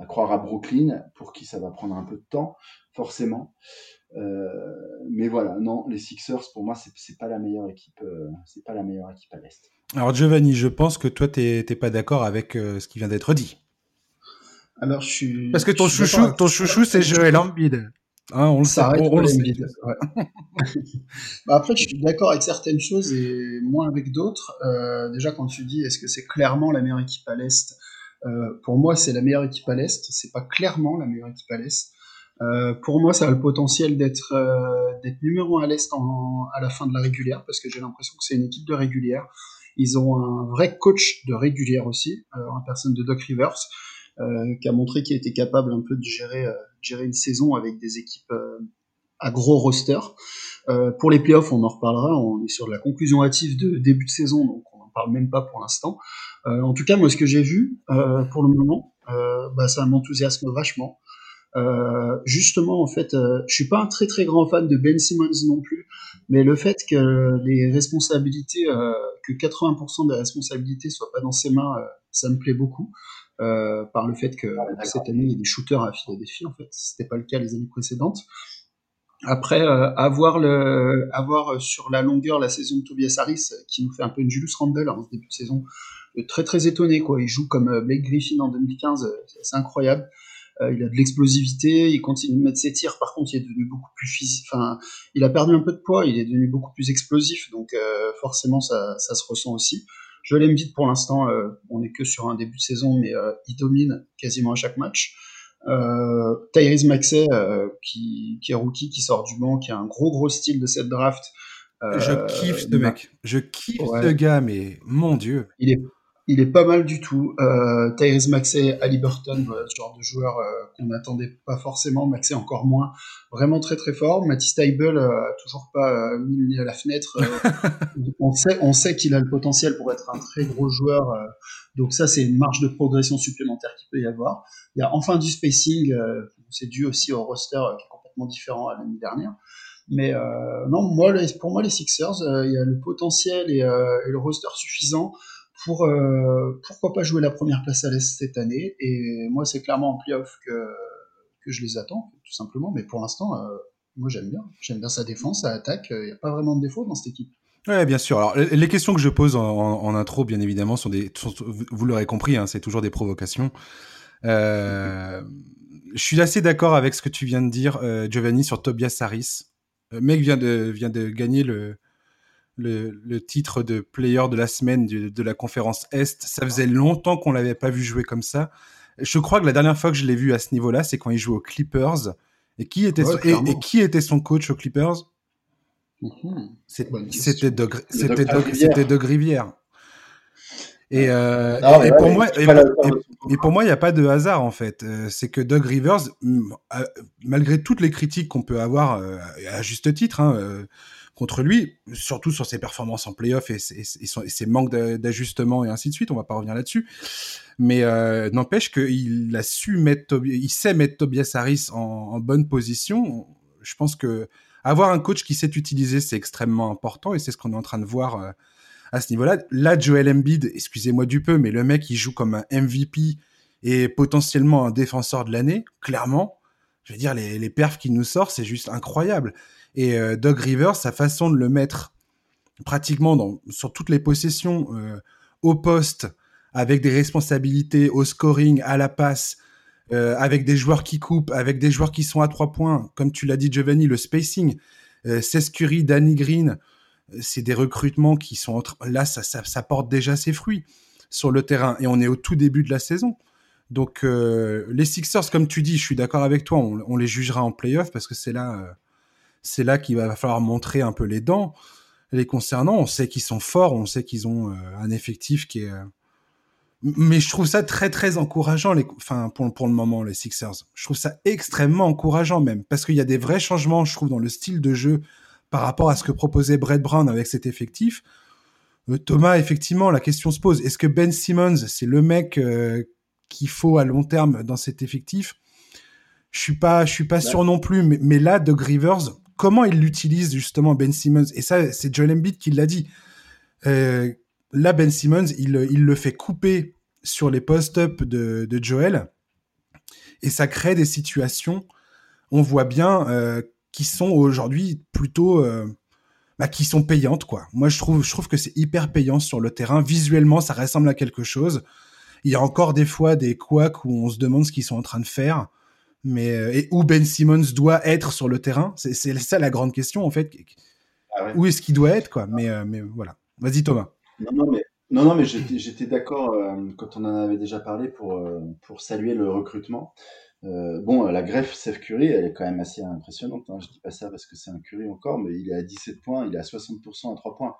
à, croire à Brooklyn, pour qui ça va prendre un peu de temps, forcément. Euh, mais voilà, non, les Sixers, pour moi, c'est pas la meilleure équipe, euh, c'est pas la meilleure équipe à l'est. Alors Giovanni, je pense que toi, t'es pas d'accord avec euh, ce qui vient d'être dit. Alors je suis. Parce que ton chouchou, ton chouchou, c'est Joel Embiid. Hein, on le sait. On, le sait. Ouais. (laughs) bah après, je suis d'accord avec certaines choses et moins avec d'autres. Euh, déjà, quand tu dis est-ce que c'est clairement la meilleure équipe à l'est, euh, pour moi, c'est la meilleure équipe à l'est. C'est pas clairement la meilleure équipe à l'est. Euh, pour moi, ça a le potentiel d'être euh, numéro un à l'Est à la fin de la régulière, parce que j'ai l'impression que c'est une équipe de régulière. Ils ont un vrai coach de régulière aussi, euh, en personne de Doc Rivers, euh, qui a montré qu'il était capable un peu de gérer, euh, gérer une saison avec des équipes à gros roster. pour les playoffs, on en reparlera. On est sur la conclusion hâtive de début de saison, donc on n'en parle même pas pour l'instant. En tout cas, moi, ce que j'ai vu pour le moment, bah, ça m'enthousiasme vachement. Euh, justement, en fait, euh, je suis pas un très très grand fan de Ben Simmons non plus, mais le fait que les responsabilités, euh, que 80% des responsabilités soient pas dans ses mains, euh, ça me plaît beaucoup. Euh, par le fait que cette année il y a des shooters à Philadelphie, en fait, c'était pas le cas les années précédentes. Après, avoir le, avoir sur la longueur la saison de Tobias Harris, qui nous fait un peu une Julius Randle en début de saison, très très étonné quoi. Il joue comme Blake Griffin en 2015, c'est incroyable. Euh, il a de l'explosivité, il continue de mettre ses tirs. Par contre, il est devenu beaucoup plus physique. Enfin, il a perdu un peu de poids, il est devenu beaucoup plus explosif. Donc, euh, forcément, ça, ça, se ressent aussi. Je l'aime vite pour l'instant. Euh, on n'est que sur un début de saison, mais il domine quasiment à chaque match. Euh, Tyrese Maxey, qui, qui, est rookie, qui sort du banc, qui a un gros gros style de cette draft. je kiffe ce mec. Je kiffe ce gars, mais mon dieu. Il est il est pas mal du tout. Euh, Tyrese Maxey, Ali Burton, ce genre de joueur euh, qu'on n'attendait pas forcément. Maxey encore moins. Vraiment très très fort. Matisse Taibel euh, toujours pas euh, mis à la fenêtre. Euh, (laughs) on sait, qu'il a le potentiel pour être un très gros joueur. donc ça, c'est une marge de progression supplémentaire qu'il peut y avoir. Il y a enfin du spacing. c'est dû aussi au roster qui est complètement différent à l'année dernière. Mais non, moi, pour moi, les Sixers, il y a le potentiel et le roster suffisant pour euh, pourquoi pas jouer la première place à l'Est cette année. Et moi, c'est clairement en playoff que, que je les attends, tout simplement. Mais pour l'instant, euh, moi, j'aime bien. J'aime bien sa défense, sa attaque. Il n'y a pas vraiment de défaut dans cette équipe. Ouais, bien sûr. Alors, les questions que je pose en, intro, bien évidemment, sont des, vous l'aurez compris, hein, c'est toujours des provocations. Euh, je suis assez d'accord avec ce que tu viens de dire, Giovanni, sur Tobias Harris. Le mec vient de, vient de gagner le, le, titre de player de la semaine de, la conférence Est. Ça faisait longtemps qu'on l'avait pas vu jouer comme ça. Je crois que la dernière fois que je l'ai vu à ce niveau-là, c'est quand il jouait aux Clippers. Et qui était, son, et, qui était son coach aux Clippers? Mhm. C'était Doug, Rivière. Et, euh, pour moi, et, pour moi, il n'y a pas de hasard en fait. Euh, c'est que Doug Rivers, malgré toutes les critiques qu'on peut avoir euh, à juste titre, hein, contre lui, surtout sur ses performances en playoff et, et, ses manques d'ajustement et ainsi de suite. On va pas revenir là-dessus. Mais euh, n'empêche qu'il a sait mettre Tobias Harris en, bonne position. Je pense que avoir un coach qui sait utiliser, c'est extrêmement important et c'est ce qu'on est en train de voir euh, à ce niveau-là. Là, Joel Embiid, excusez-moi du peu, mais le mec, il joue comme un MVP et potentiellement un défenseur de l'année, clairement. Je veux dire, les, les perfs qu'il nous sort, c'est juste incroyable. Et euh, Doug Rivers, sa façon de le mettre pratiquement sur toutes les possessions euh, au poste, avec des responsabilités au scoring, à la passe, euh, avec des joueurs qui coupent, avec des joueurs qui sont à trois points, comme tu l'as dit Giovanni, le spacing, euh, Curry, Danny Green, c'est des recrutements qui sont entre... là, ça, ça, porte déjà ses fruits sur le terrain et on est au tout début de la saison. Donc euh, les Sixers, comme tu dis, je suis d'accord avec toi, on, les jugera en playoff parce que c'est là, euh, c'est là qu'il va falloir montrer un peu les dents les concernant. On sait qu'ils sont forts, on sait qu'ils ont euh, un effectif qui est mais je trouve ça très très encourageant les enfin pour pour le moment les Sixers. Je trouve ça extrêmement encourageant même parce qu'il y a des vrais changements je trouve dans le style de jeu par rapport à ce que proposait Brett Brown avec cet effectif. Euh, Thomas effectivement la question se pose est-ce que Ben Simmons c'est le mec euh, qu'il faut à long terme dans cet effectif Je suis pas je suis pas sûr non plus mais, là Doug Rivers comment il l'utilise justement Ben Simmons? Et ça c'est Joel Embiid qui l'a dit. Euh, là, Ben Simmons, il, il le fait couper sur les post-up de, de, Joel et ça crée des situations, on voit bien, euh, qui sont aujourd'hui plutôt, euh, bah, qui sont payantes quoi. Moi, je trouve, je trouve que c'est hyper payant sur le terrain. Visuellement, ça ressemble à quelque chose. Il y a encore des fois des couacs où on se demande ce qu'ils sont en train de faire, mais euh, et où Ben Simmons doit être sur le terrain. C'est ça la grande question en fait. Ah ouais. Où est-ce qu'il doit être quoi Mais euh, mais voilà. Vas-y Thomas. Non, non, mais, non, non, mais j'étais d'accord euh, quand on en avait déjà parlé pour, euh, pour saluer le recrutement. Euh, bon, la greffe Seth Curry, elle est quand même assez impressionnante. Hein. Je dis pas ça parce que c'est un Curry encore, mais il est à 17 points, il est à 60% à 3 points.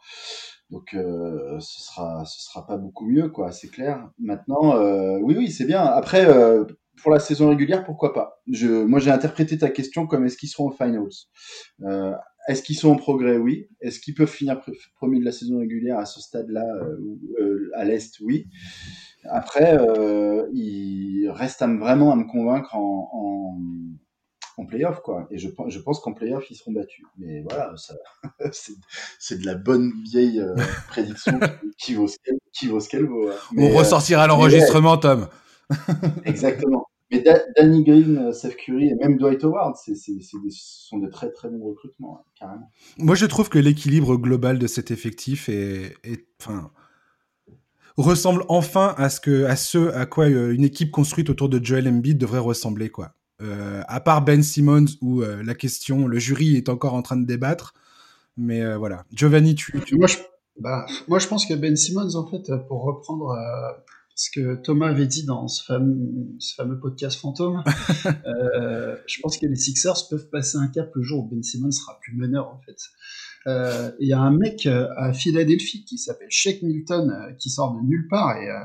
Donc, euh, ce sera, ce sera pas beaucoup mieux, quoi. C'est clair. Maintenant, euh, oui, oui, c'est bien. Après, euh, pour la saison régulière, pourquoi pas? Je, Moi, j'ai interprété ta question comme est-ce qu'ils seront au finals? Euh, est-ce qu'ils sont en progrès? Oui. Est-ce qu'ils peuvent finir premier de la saison régulière à ce stade-là, à l'Est? Oui. Après, euh, il reste à me, vraiment à me convaincre en, en, en playoff, quoi. Et je, je pense qu'en playoff, ils seront battus. Mais voilà, (laughs) c'est de la bonne vieille euh, prédiction (laughs) qui, vaut ce qu'elle qui vaut. Ce qu'elle vaut hein. mais, On ressortira l'enregistrement, ouais. Tom. (laughs) Exactement. Mais Danny Green, Seth Curry et même Dwight Howard, c'est, c'est, c'est des, ce sont de très très bons recrutements, hein, carrément. Moi, je trouve que l'équilibre global de cet effectif est, est, enfin, ressemble enfin à ce que, à ce à quoi une équipe construite autour de Joel Embiid devrait ressembler, quoi. Euh, à part Ben Simmons où euh, la question, le jury est encore en train de débattre, mais euh, voilà. Giovanni, tu, tu... Moi, je, bah, moi, je pense que Ben Simmons, en fait, pour reprendre ce que Thomas avait dit dans ce fameux, ce fameux podcast fantôme, (laughs) euh, je pense que les Sixers peuvent passer un cap le jour où Ben Simmons sera plus meneur en fait. Il euh, y a un mec à Philadelphie qui s'appelle Shake Milton euh, qui sort de nulle part et, euh,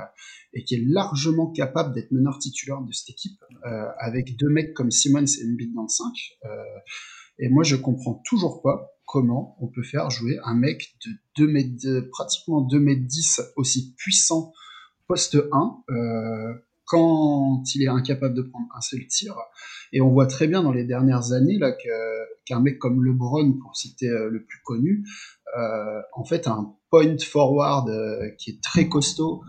et qui est largement capable d'être meneur titulaire de cette équipe euh, avec deux mecs comme Simmons et Embiid dans le 5. et moi je comprends toujours pas comment on peut faire jouer un mec de 2 mètres, de, pratiquement 2 mètres 10 aussi puissant poste 1 euh, quand il est incapable de prendre un seul tir. Et on voit très bien dans les dernières années là qu'un qu mec comme LeBron, pour citer euh, le plus connu, euh, en fait un point forward qui est très costaud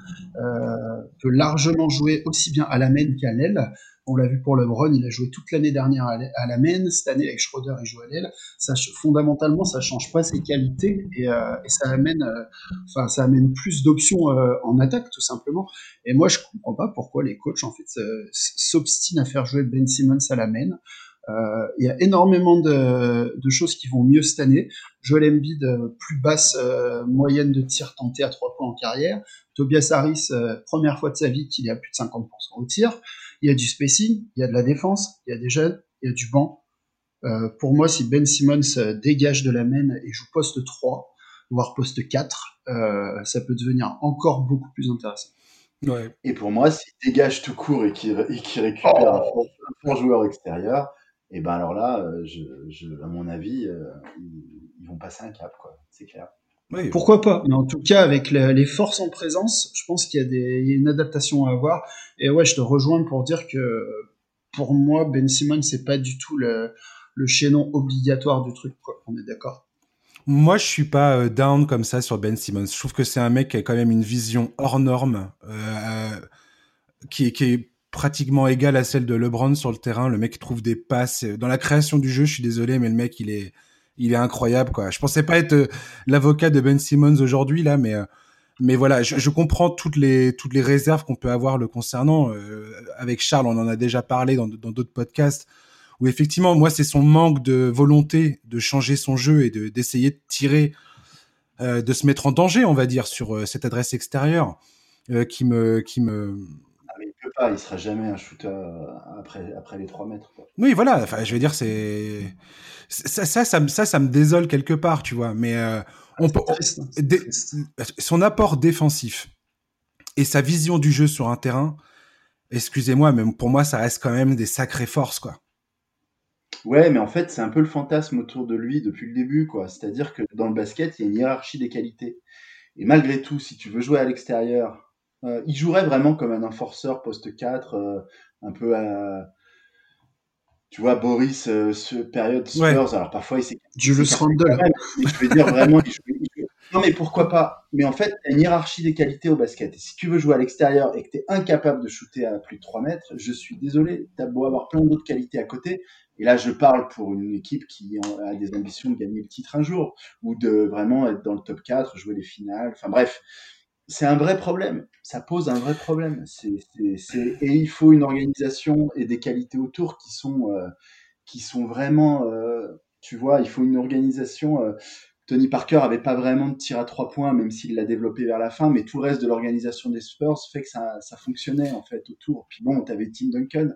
peut largement jouer aussi bien à la main qu'à l'aile. On l'a vu pour LeBron, il a joué toute l'année dernière à la main. Cette année, avec Schroeder, il joue à l'aile. Ça, fondamentalement, ça change pas ses qualités et, euh, et ça amène, euh, enfin, ça amène plus d'options euh, en attaque, tout simplement. Et moi, je comprends pas pourquoi les coachs, en fait, s'obstinent à faire jouer Ben Simmons à la main. Euh, il y a énormément de, de, choses qui vont mieux cette année. Joel Embiid, euh, plus basse euh, moyenne de tir tenté à 3 points en carrière. Tobias Harris, première fois de sa vie qu'il est à plus de 50% au tir. Il y a du spacing, il y a de la défense, il y a des jeunes, il y a du banc. Euh, pour moi, si Ben Simmons dégage de la main et joue poste 3, voire poste 4, euh, ça peut devenir encore beaucoup plus intéressant. Ouais. Et pour moi, s'il dégage tout court et qu'il qu récupère oh. un, fort, un, fort, joueur extérieur, et ben alors là, je, je, à mon avis, euh, ils, ils, vont passer un cap, quoi. C'est clair. Oui. Pourquoi pas Mais en tout cas, avec la, les forces en présence, je pense qu'il y, y, a une adaptation à avoir. Et ouais, je te rejoins pour dire que pour moi, Ben Simon, c'est pas du tout le, le chaînon obligatoire du truc. Quoi. On est d'accord Moi, je suis pas euh, down comme ça sur Ben Simmons. Je trouve que c'est un mec qui a quand même une vision hors norme, euh, qui, qui est pratiquement égale à celle de LeBron sur le terrain. Le mec trouve des passes. Dans la création du jeu, je suis désolé, mais le mec, il est, il est incroyable, quoi. Je pensais pas être euh, l'avocat de Ben Simmons aujourd'hui, là, mais, euh, mais voilà, je, comprends toutes les, toutes les réserves qu'on peut avoir le concernant. Euh, avec Charles, on en a déjà parlé dans d'autres podcasts où effectivement, moi, c'est son manque de volonté de changer son jeu et de d'essayer de tirer, de se mettre en danger, on va dire, sur cette adresse extérieure qui me, qui me. Ah, mais il peut pas, il sera jamais un shooter après, après les 3 mètres. Quoi. Oui, voilà. Enfin, je veux dire, c'est ça, ça, ça, me, ça, ça me désole quelque part, tu vois. Mais euh, on peut, triste, on, son apport défensif et sa vision du jeu sur un terrain, excusez-moi, mais pour moi, ça reste quand même des sacrées forces, quoi. Ouais, mais en fait, c'est un peu le fantasme autour de lui depuis le début, quoi. C'est-à-dire que dans le basket, il y a une hiérarchie des qualités. Et malgré tout, si tu veux jouer à l'extérieur, euh, il jouerait vraiment comme un enforceur poste 4, euh, un peu à. Tu vois, Boris, euh, ce période Spurs, ouais. alors parfois il s'est. Julius Randle. Je veux dire, vraiment, il joue, il joue. Non, mais pourquoi pas? Mais en fait, il y a une hiérarchie des qualités au basket. Et si tu veux jouer à l'extérieur et que tu es incapable de shooter à plus de 3 mètres, je suis désolé, tu as beau avoir plein d'autres qualités à côté, et là, je parle pour une équipe qui a des ambitions de gagner le titre un jour, ou de vraiment être dans le top 4, jouer les finales. Enfin bref, c'est un vrai problème. Ça pose un vrai problème. Et il faut une organisation et des qualités autour qui sont, euh, qui sont vraiment, euh, tu vois, il faut une organisation. Euh, Tony Parker avait pas vraiment de tir à trois points, même s'il l'a développé vers la fin, mais tout le reste de l'organisation des Spurs fait que ça, ça fonctionnait en fait autour. Puis bon, tu avais Tim Duncan,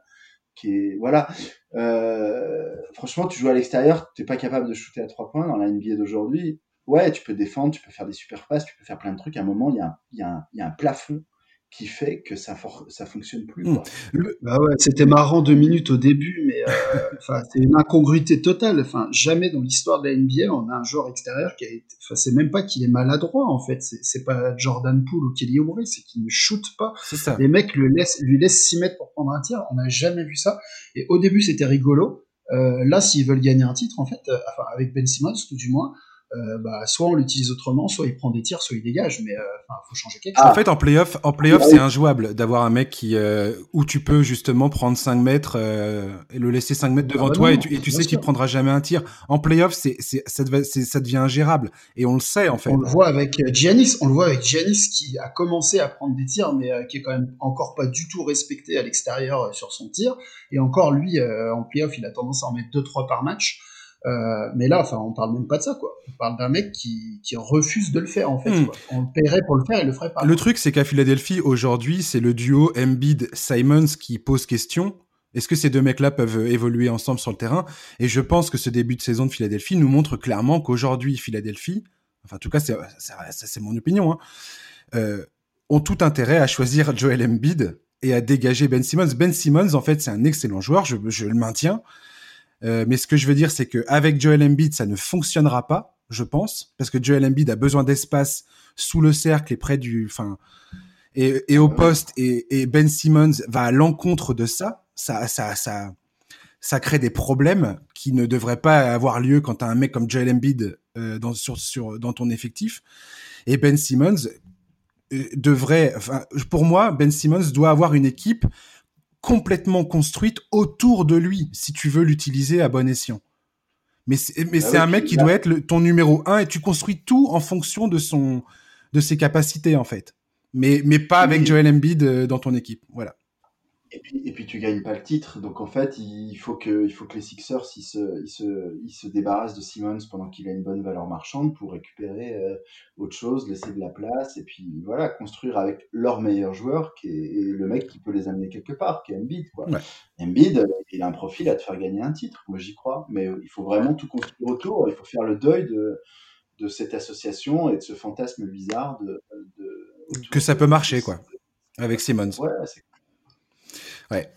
qui est voilà. Euh, franchement, tu joues à l'extérieur, t'es pas capable de shooter à trois points dans la NBA d'aujourd'hui. Ouais, tu peux défendre, tu peux faire des super passes, tu peux faire plein de trucs. À un moment, il y a un, il y a un, il y a un plafond qui fait que ça ça fonctionne plus. Le... Bah ouais, c'était marrant deux minutes au début, mais euh, (laughs) c'est une incongruité totale. Enfin jamais dans l'histoire de la NBA on a un joueur extérieur qui a été. Enfin c'est même pas qu'il est maladroit en fait. C'est pas Jordan Poole ou Kelly Oubre, c'est qu'il ne shoot pas. Ça. Les mecs le laissent, lui laissent 6 mètres pour prendre un tir. On n'a jamais vu ça. Et au début c'était rigolo. Euh, là s'ils veulent gagner un titre en fait, euh, enfin avec Ben Simmons tout du moins euh, bah, soit on l'utilise autrement, soit il prend des tirs, soit il dégage, mais il euh, faut changer quelque chose. En fait, en playoff, en playoff, c'est injouable d'avoir un mec qui euh, où tu peux justement prendre 5 mètres euh, et le laisser 5 mètres devant ah bah toi non, et tu, et tu sais qu'il prendra jamais un tir. En playoff, c'est ça, ça devient ingérable et on le sait en fait. On le voit avec Giannis, on le voit avec Giannis qui a commencé à prendre des tirs, mais qui est quand même encore pas du tout respecté à l'extérieur sur son tir. Et encore lui, en playoff, il a tendance à en mettre 2-3 par match. Euh, mais là, enfin, on parle même pas de ça, quoi. On parle d'un mec qui, qui, refuse de le faire, en fait. Hmm. Quoi. On le paierait pour le faire, il le ferait pas. Le truc, c'est qu'à Philadelphie, aujourd'hui, c'est le duo Embiid-Simons qui pose question. Est-ce que ces deux mecs-là peuvent évoluer ensemble sur le terrain? Et je pense que ce début de saison de Philadelphie nous montre clairement qu'aujourd'hui, Philadelphie, enfin, en tout cas, c'est mon opinion, hein, euh, ont tout intérêt à choisir Joel Embiid et à dégager Ben Simmons. Ben Simmons, en fait, c'est un excellent joueur, je, je le maintiens. Euh, mais ce que je veux dire, c'est que avec Joel Embiid, ça ne fonctionnera pas, je pense, parce que Joel Embiid a besoin d'espace sous le cercle et près du, enfin, et, et, au poste, et, et, Ben Simmons va à l'encontre de ça. Ça, ça, ça, ça crée des problèmes qui ne devraient pas avoir lieu quand as un mec comme Joel Embiid euh, dans, sur, sur, dans ton effectif. Et Ben Simmons euh, devrait, enfin, pour moi, Ben Simmons doit avoir une équipe complètement construite autour de lui, si tu veux l'utiliser à bon escient. Mais c'est, mais ah c'est oui, un mec qui là. doit être le, ton numéro un et tu construis tout en fonction de son, de ses capacités, en fait. Mais, mais pas avec oui. Joel Embiid euh, dans ton équipe. Voilà. Et puis, et puis tu gagnes pas le titre, donc en fait il faut que, il faut que les Sixers ils se, ils se, ils se débarrassent de Simmons pendant qu'il a une bonne valeur marchande pour récupérer euh, autre chose, laisser de la place et puis voilà construire avec leur meilleur joueur qui est le mec qui peut les amener quelque part, qui est Embiid quoi. Ouais. Embiid il a un profil à te faire gagner un titre, moi j'y crois, mais il faut vraiment tout construire autour, il faut faire le deuil de de cette association et de ce fantasme bizarre de, de que ça peut marcher quoi avec Simmons. Ouais, c'est Ouais.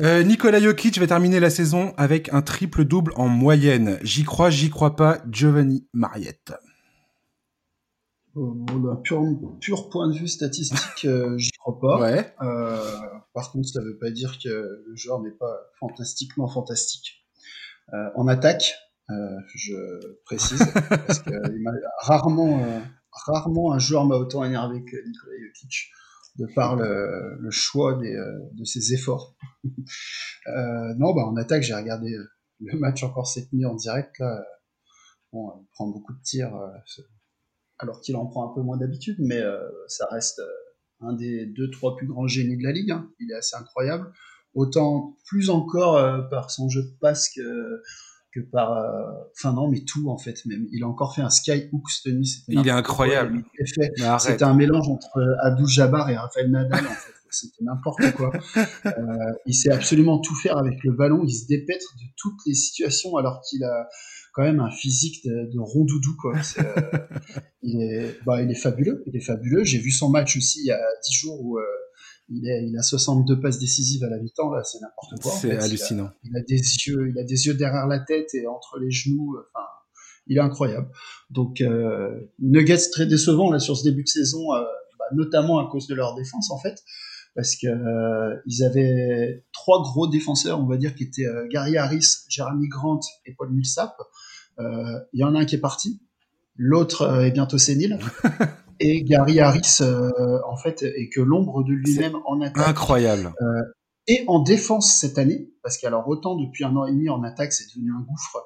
Euh, Nikola Jokic va terminer la saison avec un triple-double en moyenne. J'y crois, j'y crois pas, Giovanni Mariette. Euh, d'un pur, pur, point de vue statistique, euh, j'y crois pas. Ouais. Euh, par contre, ça veut pas dire que le joueur n'est pas fantastiquement fantastique. En attaque, je précise, parce que rarement, rarement un joueur m'a autant énervé que Nikola Jokic de par le, choix de ses efforts. (laughs) non, bah, en attaque, j'ai regardé le match encore cette nuit en direct. Là, bon, il prend beaucoup de tirs, alors qu'il en prend un peu moins d'habitude, mais ça reste un des deux, trois plus grands génies de la ligue. Hein. Il est assez incroyable. Autant plus encore euh, par son jeu de passe que, que par. Euh, enfin, non, mais tout en fait. Même. Il a encore fait un skyhook cette nuit. Il est incroyable. C'était un mélange entre Abdou Jabbar et Rafael Nadal en fait. C'était n'importe quoi. (laughs) Euh, il sait absolument tout faire avec le ballon. Il se dépêtre de toutes les situations alors qu'il a quand même un physique de, de rondoudou quoi. Euh, (laughs) il est, bah, il est fabuleux, il est fabuleux. J'ai vu son match aussi il y a 10 jours où euh, il, est, il a 62 passes décisives à la mi-temps là, c'est n'importe quoi. C'est hallucinant. Il a, des yeux, il a des yeux derrière la tête et entre les genoux. Enfin, il est incroyable. Donc euh, Nuggets très décevant là sur ce début de saison, euh, bah, notamment à cause de leur défense en fait parce que euh, ils avaient trois gros défenseurs, on va dire, qui étaient euh, Gary Harris, Jeremy Grant et Paul Millsap. Euh, il y en a un qui est parti, l'autre euh, est bientôt sénile. (laughs) et Gary Harris, en fait, est que l'ombre de lui-même en attaque. Incroyable. et en défense cette année, parce qu'alors autant depuis un an et demi en attaque, c'est devenu un gouffre.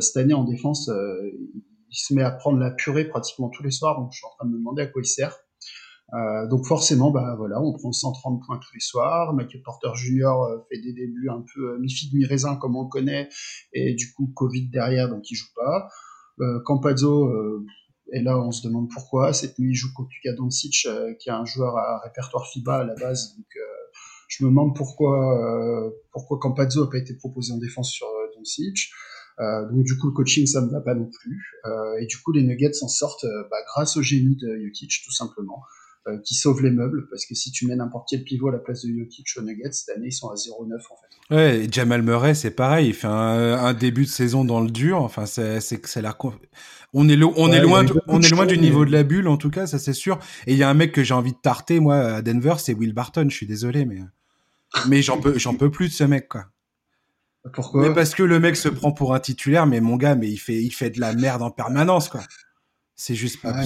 cette année en défense, il se met à prendre la purée pratiquement tous les soirs, donc je suis en train de me demander à quoi il sert. Euh, donc forcément, bah voilà, on prend 130 points tous les soirs. Michael Porter Jr. Euh, fait des débuts un peu euh, mi-figue mi-raisin comme on connaît, et du coup Covid derrière, donc il joue pas. Euh, Campazzo, euh, et là on se demande pourquoi. Cette nuit il joue contre Luka Doncic, qui est un joueur à répertoire FIBA à la base. Donc je me demande pourquoi pourquoi Campazzo a pas été proposé en défense sur Doncic. Euh, donc du coup le coaching ça ne va pas non plus euh, et du coup les Nuggets s'en sortent bah, grâce au génie de Jokic tout simplement euh, qui sauve les meubles, parce que si tu mets n'importe quel pivot à la place de Jokic au Nuggets, cette année, ils sont à 0,9 en fait. Ouais, et Jamal Murray, c'est pareil, il fait un, début de saison dans le dur, enfin, c'est, la, on est, on est loin, on est loin du niveau de la bulle, en tout cas, ça c'est sûr. Et il y a un mec que j'ai envie de tarter, moi, à Denver, c'est Will Barton, je suis désolé, mais, mais j'en peux, j'en peux plus de ce mec, quoi. Pourquoi? Mais parce que le mec se prend pour un titulaire, mais mon gars, mais il fait, il fait de la merde en permanence, quoi. C'est juste pas. Ah,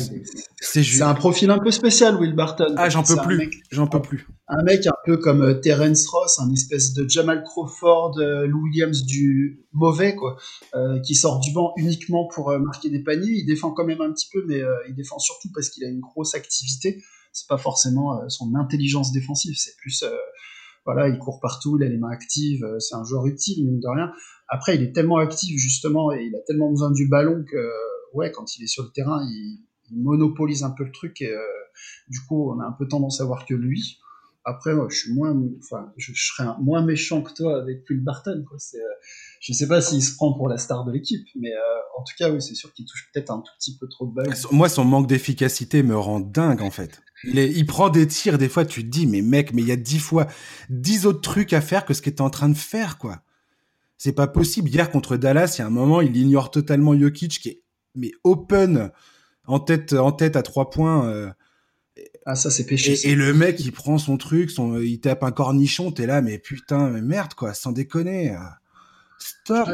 c'est juste... un profil un peu spécial, Will Barton. Ah, j'en peux plus. J'en peux plus. Un mec un peu comme euh, Terence Ross, un espèce de Jamal Crawford, euh, Lou Williams du mauvais, quoi, euh, qui sort du banc uniquement pour marquer des paniers. Il défend quand même un petit peu, mais il défend surtout parce qu'il a une grosse activité. C'est pas forcément son intelligence défensive, c'est plus voilà, il court partout, il a les mains actives, c'est un joueur utile, mine de rien. Après, il est tellement actif, justement, et il a tellement besoin du ballon que ouais, quand il est sur le terrain, il, monopolise un peu le truc et euh, du coup, on a un peu tendance à voir que lui. Après, je suis moins, enfin, je, serais moins méchant que toi avec Phil Barton. Euh, je sais pas s'il se prend pour la star de l'équipe, mais euh, en tout cas, oui, c'est sûr qu'il touche peut-être un tout petit peu trop de balles. Moi, son manque d'efficacité me rend dingue en fait. Il, prend des tirs, des fois, tu te dis, mais mec, mais il y a dix fois, dix autres trucs à faire que ce qu'il était en train de faire, quoi. C'est pas possible. Hier contre Dallas, il y a un moment, il ignore totalement Jokic, qui est mais open en tête en tête à trois points. Euh, ah ça c'est péché. Et, le mec il prend son truc, son, il tape un cornichon, t'es là mais putain mais merde quoi, sans déconner. Stop.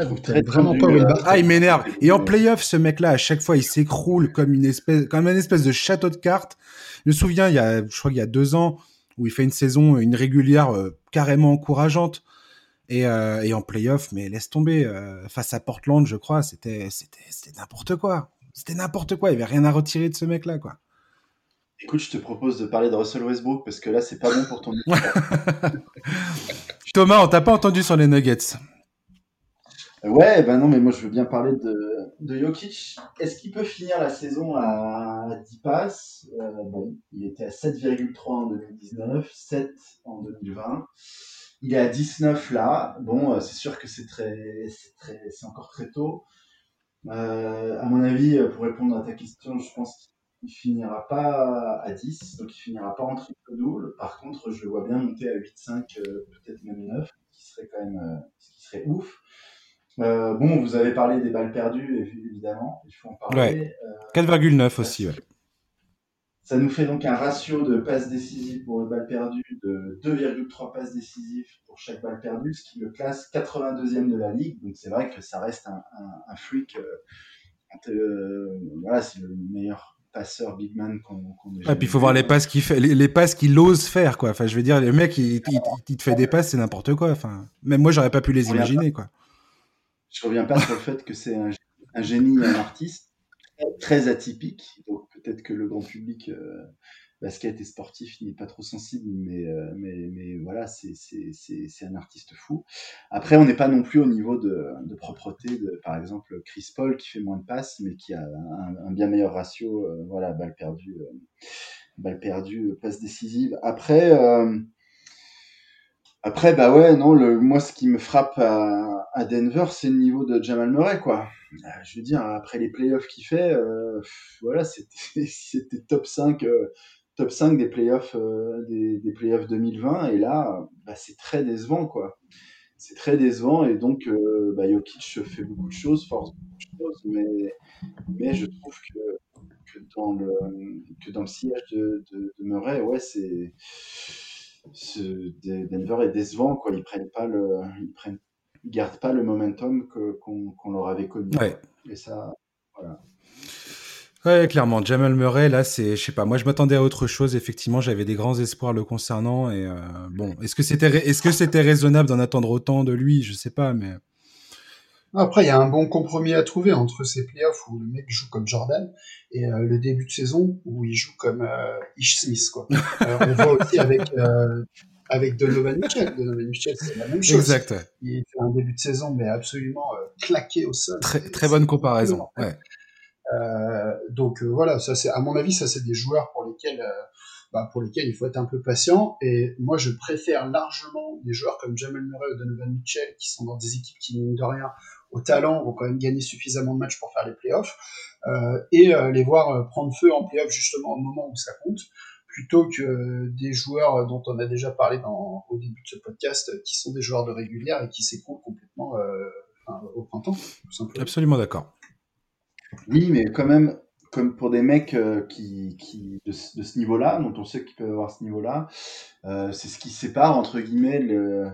vraiment pas ah il m'énerve. Et en playoff ce mec là à chaque fois il s'écroule comme une espèce comme une espèce de château de cartes. Je me souviens il y a je crois qu'il y a deux ans où il fait une saison une régulière euh, carrément encourageante. Et, euh, et en playoff, mais laisse tomber. Euh, face à Portland, je crois, c'était n'importe quoi. C'était n'importe quoi. Il y avait rien à retirer de ce mec-là, quoi. Écoute, je te propose de parler de Russell Westbrook parce que là, c'est pas bon pour ton. (laughs) Thomas, on t'a pas entendu sur les Nuggets. Ouais, ben non, mais moi je veux bien parler de, de Jokic. Est-ce qu'il peut finir la saison à 10 passes? Euh, Bon, il était à 7,3 en 2019, 7 en 2020 il est à 19 là. Bon, euh, c'est sûr que c'est très, c'est très, c'est encore très tôt. Euh, à mon avis, euh, pour répondre à ta question, je pense qu'il finira pas à 10, donc il finira pas en triple double. Par contre, je le vois bien monter à 8-5, peut-être même 9, ce qui serait quand même, ce qui serait ouf. bon, vous avez parlé des balles perdues, évidemment, il faut en parler. Ouais. 4,9 aussi, ouais. Ça nous fait donc un ratio de passes décisives pour le balle perdu de 2,3 passes décisives pour chaque balle perdue, ce qui le classe 82e de la ligue. Donc c'est vrai que ça reste un, un, un freak. Euh, euh, voilà, c'est le meilleur passeur big man qu'on qu qu puis il faut voir les passes qu'il fait, les, les, passes qu'il ose faire, quoi. Enfin, je veux dire, le mec, il, il, il te fait des passes, c'est n'importe quoi. Enfin, même moi, j'aurais pas pu les imaginer, pas. quoi. Je reviens pas sur le fait que c'est un, un, génie, un artiste très atypique. Donc peut-être que le grand public euh, basket et sportif n'est pas trop sensible, mais, euh, mais, mais voilà, c'est un artiste fou. Après, on n'est pas non plus au niveau de, de, propreté de, par exemple, Chris Paul qui fait moins de passes, mais qui a un, un bien meilleur ratio, euh, voilà, balle perdue, balle perdue, passe décisive. Après, après, bah ouais, non, moi, ce qui me frappe à, Denver, c'est le niveau de Jamal Murray, quoi. Je veux dire, après les playoffs qu'il fait, euh, voilà, c'était (laughs) top 5, euh, top 5 des playoffs, euh, des, des playoffs 2020, et là, bah, c'est très décevant, quoi. C'est très décevant, et donc, euh, bah, Jokic fait beaucoup de choses, force beaucoup de choses, mais, mais je trouve que, que, dans, le, que dans le sillage de, de, de Murray, ouais, c'est ce, Denver est décevant, quoi. Ils prennent pas le, ils prennent, ils gardent pas le momentum qu'on qu leur avait connu. Ouais. Et ça, voilà. Ouais, clairement. Jamal Murray, là, c'est, je sais pas. Moi, je m'attendais à autre chose. Effectivement, j'avais des grands espoirs le concernant. Et euh, bon, est-ce que c'était, est-ce que c'était raisonnable d'en attendre autant de lui? Je sais pas, mais. Après, il y a un bon compromis à trouver entre ces playoffs où le mec joue comme Jordan et euh, le début de saison où il joue comme euh, Ish Smith. Quoi. (laughs) Euh, on voit aussi avec, euh, avec Donovan Mitchell. Donovan Mitchell, c'est la même chose. Exact. Ouais. Il fait un début de saison, mais absolument claqué au sol. Très, très bonne comparaison. Ouais. Donc voilà, ça c'est à mon avis, ça c'est des joueurs pour lesquels bah, pour lesquels il faut être un peu patient. Et moi, je préfère largement des joueurs comme Jamal Murray ou Donovan Mitchell qui sont dans des équipes qui, mine de rien, au talent, vont quand même gagner suffisamment de matchs pour faire les playoffs, euh, et euh, les voir prendre feu en playoffs justement au moment où ça compte, plutôt que des joueurs dont on a déjà parlé dans, au début de ce podcast, qui sont des joueurs de régulière et qui s'écroulent complètement euh, enfin, au printemps. Tout simplement. Absolument d'accord. Oui, mais quand même, comme pour des mecs euh, qui, qui de, de ce niveau-là, dont on sait qu'ils peuvent avoir ce niveau-là, euh, c'est ce qui sépare entre guillemets le,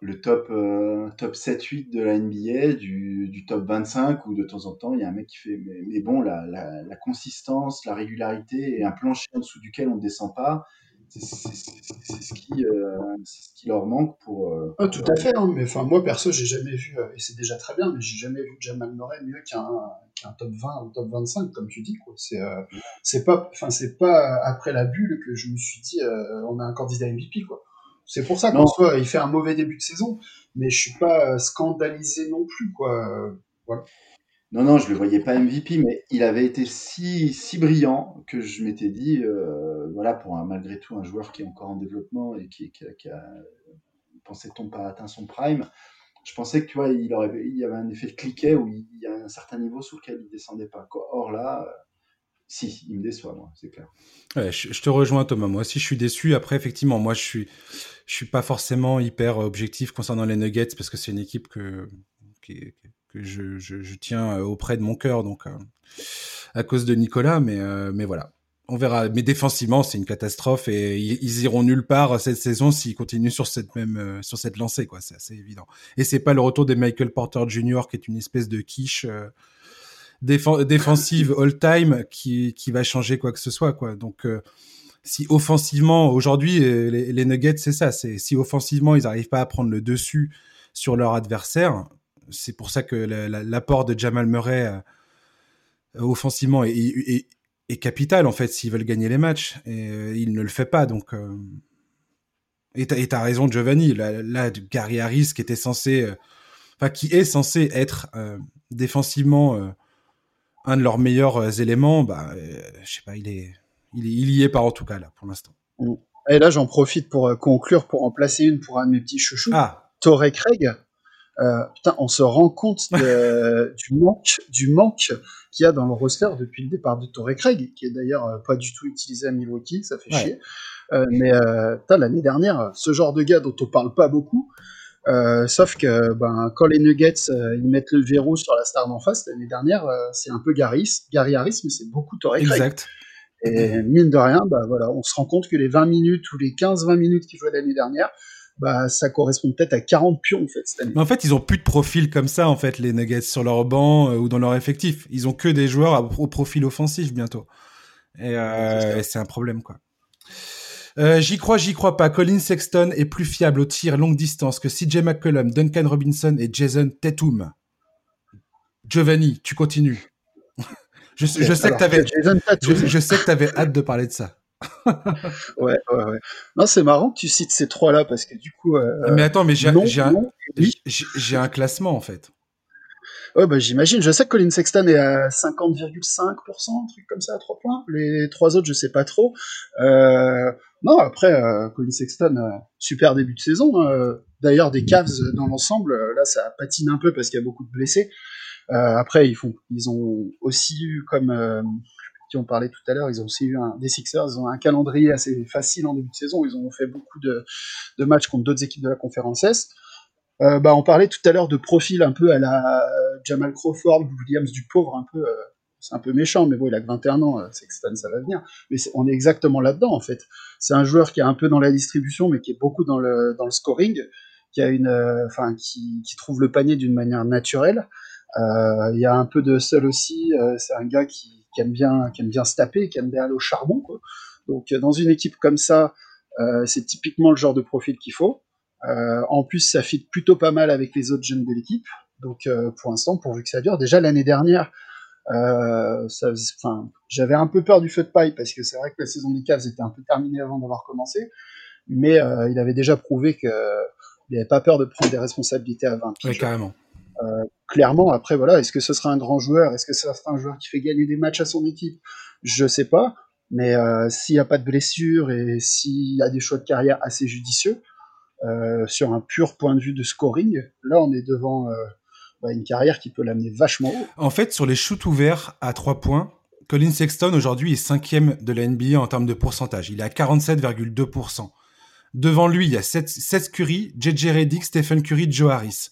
le top, euh, top 7-8 de la NBA du, du, top 25 où de temps en temps il y a un mec qui fait mais, bon la, la, la, consistance, la régularité et un plancher en dessous duquel on ne descend pas, c'est ce, qui, euh, ce qui leur manque pour. Euh, oh, tout à fait, hein, mais enfin moi perso j'ai jamais vu et c'est déjà très bien, mais j'ai jamais vu Jamal Murray mieux qu'un qu top 20 ou top 25 comme tu dis quoi. C'est pas pas après la bulle que je me suis dit on a un candidat MVP quoi. C'est pour ça qu'en soit, il fait un mauvais début de saison, mais je suis pas scandalisé non plus, quoi. Voilà. Non, non, je le voyais pas MVP, mais il avait été si, si brillant que je m'étais dit, euh, voilà, pour un, malgré tout un joueur qui est encore en développement et qui, qui, qui a, pensait-on pas atteint son prime, je pensais que tu vois, il, aurait, il y avait un effet de cliquet où il, y a un certain niveau sous lequel il descendait pas. Or là, si, il me déçoit, moi, c'est clair. Je, te rejoins, Thomas. Moi aussi, je suis déçu. Après, effectivement, moi, je suis, je suis pas forcément hyper objectif concernant les Nuggets parce que c'est une équipe que, que, je, je, tiens auprès de mon cœur, donc euh, à cause de Nicolas. Mais, euh, mais voilà, on verra. Mais défensivement, c'est une catastrophe et ils, iront nulle part cette saison s'ils continuent sur cette même euh, sur cette lancée, quoi. C'est assez évident. Et c'est pas le retour de Michael Porter Jr. qui est une espèce de quiche. Euh, déf défensive all-time qui, qui va changer quoi que ce soit. Quoi. Donc, euh, si offensivement, aujourd'hui, les, les, Nuggets, c'est ça. C'est si offensivement, ils n'arrivent pas à prendre le dessus sur leur adversaire, c'est pour ça que l'apport de Jamal Murray euh, offensivement est, capital, en fait, s'ils veulent gagner les matchs. Et euh, il ne le fait pas. Donc, euh, et tu as raison, Giovanni. Là, là, Gary Harris, qui était censé. Enfin, qui est censé être défensivement un de leurs meilleurs éléments, bah, euh, je sais pas, il est, il est, il y est pas en tout cas là pour l'instant. Et là, j'en profite pour euh, conclure, pour en placer une pour un de mes petits chouchous. Ah. Torrey Craig. Euh, putain, on se rend compte de, (laughs) du manque, du manque qu'il y a dans le roster depuis le départ de Torrey Craig, qui est d'ailleurs pas du tout utilisé à Milwaukee, ça fait ouais. chier. Euh, mais euh, l'année dernière, ce genre de gars dont on parle pas beaucoup, euh, sauf que ben, quand les Nuggets euh, ils mettent le verrou sur la star d'en face l'année dernière, euh, c'est un peu Gary, Gary Harris, mais c'est beaucoup Torrey Craig. Exact. Et mine de rien, bah voilà, on se rend compte que les 20 minutes ou les 15-20 minutes qu'il faut l'année dernière, bah ça correspond peut-être à 40 pions en fait cette année. Mais en fait, ils ont plus de profil comme ça en fait les Nuggets sur leur banc ou dans leur effectif. Ils ont que des joueurs au profil offensif bientôt. Et euh, c'est un problème quoi. Euh, j'y crois, j'y crois pas. Colin Sexton est plus fiable au tir longue distance que CJ McCollum, Duncan Robinson et Jason Tatum. Giovanni, tu continues. (laughs) je, je, sais que t'avais, je, je sais que t'avais hâte de parler de ça. (laughs) ouais, ouais, ouais. Non, c'est marrant que tu cites ces trois-là parce que du coup. Euh, mais attends, mais j'ai un, j'ai un classement en fait. Ouais, bah, j'imagine. Je sais que Colin Sexton est à 50,5%, un truc comme ça, à 3 points. Les trois autres, je sais pas trop. Euh, non, après, euh, Colin Sexton, euh, super début de saison. Hein. D'ailleurs, des Cavs dans l'ensemble, là, ça patine un peu parce qu'il y a beaucoup de blessés. après, ils, font, ils ont aussi eu, comme qui ont parlé tout à l'heure, ils ont aussi eu un, des Sixers, ils ont un calendrier assez facile en début de saison. Ils ont fait beaucoup de, matchs contre d'autres équipes de la conférence S. Euh, bah, on parlait tout à l'heure de profil un peu à la Jamal Crawford, Williams du pauvre, un peu, euh, c'est un peu méchant, mais bon, il a que 21 ans, euh, que ça va venir. Mais on est exactement là-dedans, en fait. C'est un joueur qui est un peu dans la distribution, mais qui est beaucoup dans le, scoring, qui a une, enfin, qui, trouve le panier d'une manière naturelle. Il y a un peu de seul aussi. c'est un gars qui, aime bien, qui aime bien se taper, qui aime bien aller au charbon. Donc, dans une équipe comme ça, c'est typiquement le genre de profil qu'il faut. Euh, en plus, ça fit plutôt pas mal avec les autres jeunes de l'équipe. Donc, euh, pour l'instant, pourvu que ça dure. Déjà l'année dernière, euh, j'avais un peu peur du feu de paille parce que c'est vrai que la saison des Cavs était un peu terminée avant d'avoir commencé, mais il avait déjà prouvé qu'il n'avait pas peur de prendre des responsabilités à 20 Oui, carrément. clairement, après, voilà, est-ce que ce sera un grand joueur? Est-ce que ce sera un joueur qui fait gagner des matchs à son équipe? Je sais pas. Mais s'il n'y a pas de blessure et s'il y a des choix de carrière assez judicieux, euh, sur un pur point de vue de scoring, là on est devant une carrière qui peut l'amener vachement haut. En fait, sur les shoots ouverts à 3 points, Colin Sexton aujourd'hui est cinquième de la NBA en termes de pourcentage. Il est à 47,2%. Devant lui, il y a Seth, Curry, JJ Redick, Stephen Curry, Joe Harris.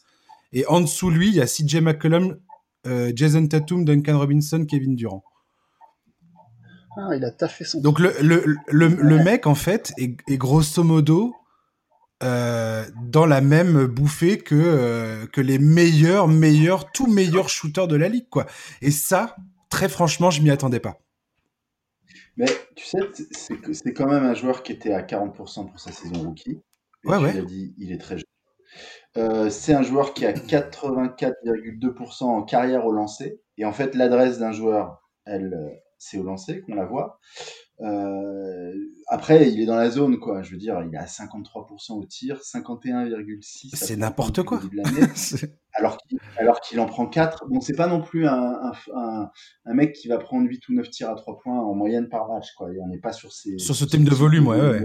Et en dessous lui, il y a CJ McCollum, euh, Jason Tatum, Duncan Robinson, Kevin Durant. Ah, il a taffé son. Donc le, le, le, mec, en fait, est grosso modo euh, dans la même bouffée que euh, que les meilleurs meilleurs tout meilleurs shooters de la ligue quoi. Et ça, très franchement, je m'y attendais pas. Mais tu sais, c'est quand même un joueur qui était à 40% pour sa saison rookie. ouais, ouais. dit, il est très jeune. Euh, c'est un joueur qui a 84,2% en carrière au lancer. Et en fait, l'adresse d'un joueur, elle, c'est au lancer qu'on la voit. Euh, après, il est dans la zone, quoi. Je veux dire, il est à 53% au tir, 51,6%. C'est n'importe quoi. (laughs) alors qu'il alors qu'il en prend 4. Bon, c'est pas non plus un, un, un, mec qui va prendre 8 ou 9 tirs à 3 points en moyenne par match, quoi. on n'est pas sur ces. Sur ce thème de volume, ouais, ouais.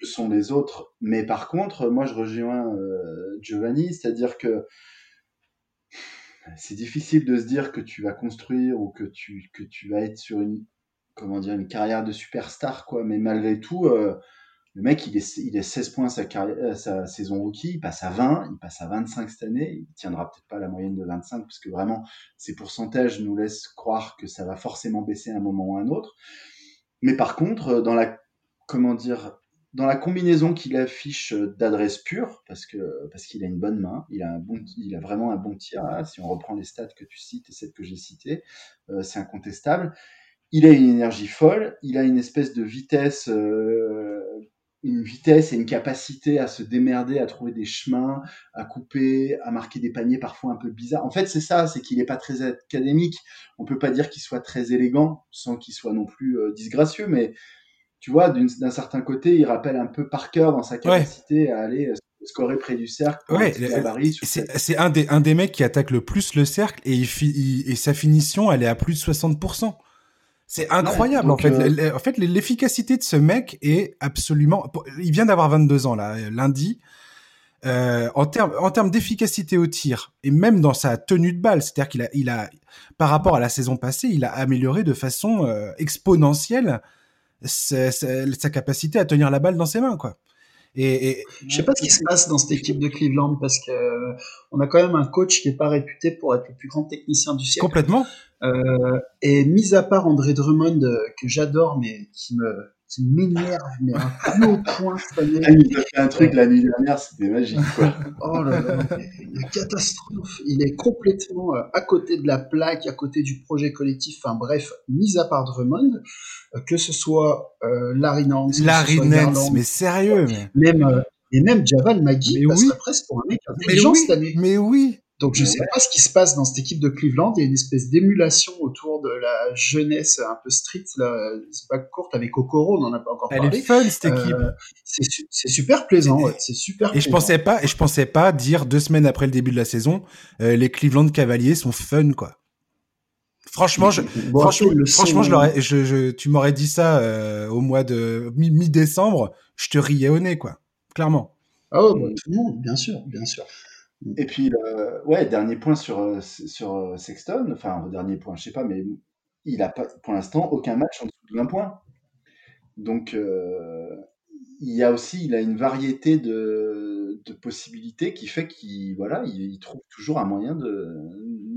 que sont les autres. Mais par contre, moi, je rejoins euh, Giovanni, c'est-à-dire que c'est difficile de se dire que tu vas construire ou que tu, que tu vas être sur une, comment dire, une carrière de superstar, quoi. Mais malgré tout, euh, le mec, il est, il est 16 points euh, sa saison rookie, il passe à 20, il passe à 25 cette année, il tiendra peut-être pas la moyenne de 25, parce que vraiment, ces pourcentages nous laissent croire que ça va forcément baisser à un moment ou à un autre. Mais par contre, euh, dans la, comment dire, dans la combinaison qu'il affiche d'adresse pure, parce que parce qu'il a une bonne main, il a un bon, il a vraiment un bon tir. Si on reprend les stats que tu cites et celles que j'ai citées, c'est incontestable il a une énergie folle, il a une espèce de vitesse, euh, une vitesse et une capacité à se démerder, à trouver des chemins, à couper, à marquer des paniers parfois un peu bizarres. En fait, c'est ça, c'est qu'il n'est pas très académique. On peut pas dire qu'il soit très élégant, sans qu'il soit non plus euh, disgracieux, mais tu vois, d'un certain côté, il rappelle un peu Parker dans sa capacité à aller euh, scorer près du cercle. Ouais, c'est un des, un des mecs qui attaque le plus le cercle et, il, et sa finition, elle est à plus de 60%. C'est incroyable en fait. Euh, en fait, l'efficacité de ce mec est absolument. Il vient d'avoir 22 ans là, lundi. Euh, en termes en termes d'efficacité au tir et même dans sa tenue de balle, c'est-à-dire qu'il a il a par rapport à la saison passée, il a amélioré de façon euh, exponentielle sa, sa, capacité à tenir la balle dans ses mains quoi. Et, et... Je sais pas ce qui se passe dans cette équipe de Cleveland parce que euh, on a quand même un coach qui est pas réputé pour être le plus grand technicien du siècle. Complètement. Euh, et mis à part André Drummond euh, que j'adore mais qui me qui m'énerve, mais un plus haut point cette année. Il a fait un truc la nuit dernière, c'était magique, quoi. (laughs) oh là là, une catastrophe. Il est complètement euh, à côté de la plaque, à côté du projet collectif. Enfin bref, mis à part Drummond, euh, que ce soit euh, Larry Nance, Larry Nance, mais sérieux, mais... même euh, et même Javal Magui passerait oui. presque pour un mec intelligent mais oui, cette année. Mais oui. Donc je ne sais pas ce qui se passe dans cette équipe de Cleveland. Il y a une espèce d'émulation autour de la jeunesse un peu street, là, c'est pas courte avec Okoro, on n'en a pas encore Elle parlé. est fun cette équipe. Euh, c'est su super plaisant, ouais, c'est super. Et plaisant. je pensais pas, et je pensais pas dire deux semaines après le début de la saison, euh, les Cleveland Cavaliers sont fun quoi. Franchement, je, bon, franchement, franchement, je l'aurais, je, je, tu m'aurais dit ça euh, au mois de mi-décembre, je te riais au nez quoi, clairement. Ah oh, bah, tout le monde, bien sûr, bien sûr. Et puis, euh, ouais, dernier point sur, euh, sur Sexton, enfin, dernier point, je sais pas, mais il a pas, pour l'instant, aucun match en dessous de 20 points. Donc, euh, il y a aussi, il a une variété de, de possibilités qui fait qu'il, voilà, il, il, trouve toujours un moyen de,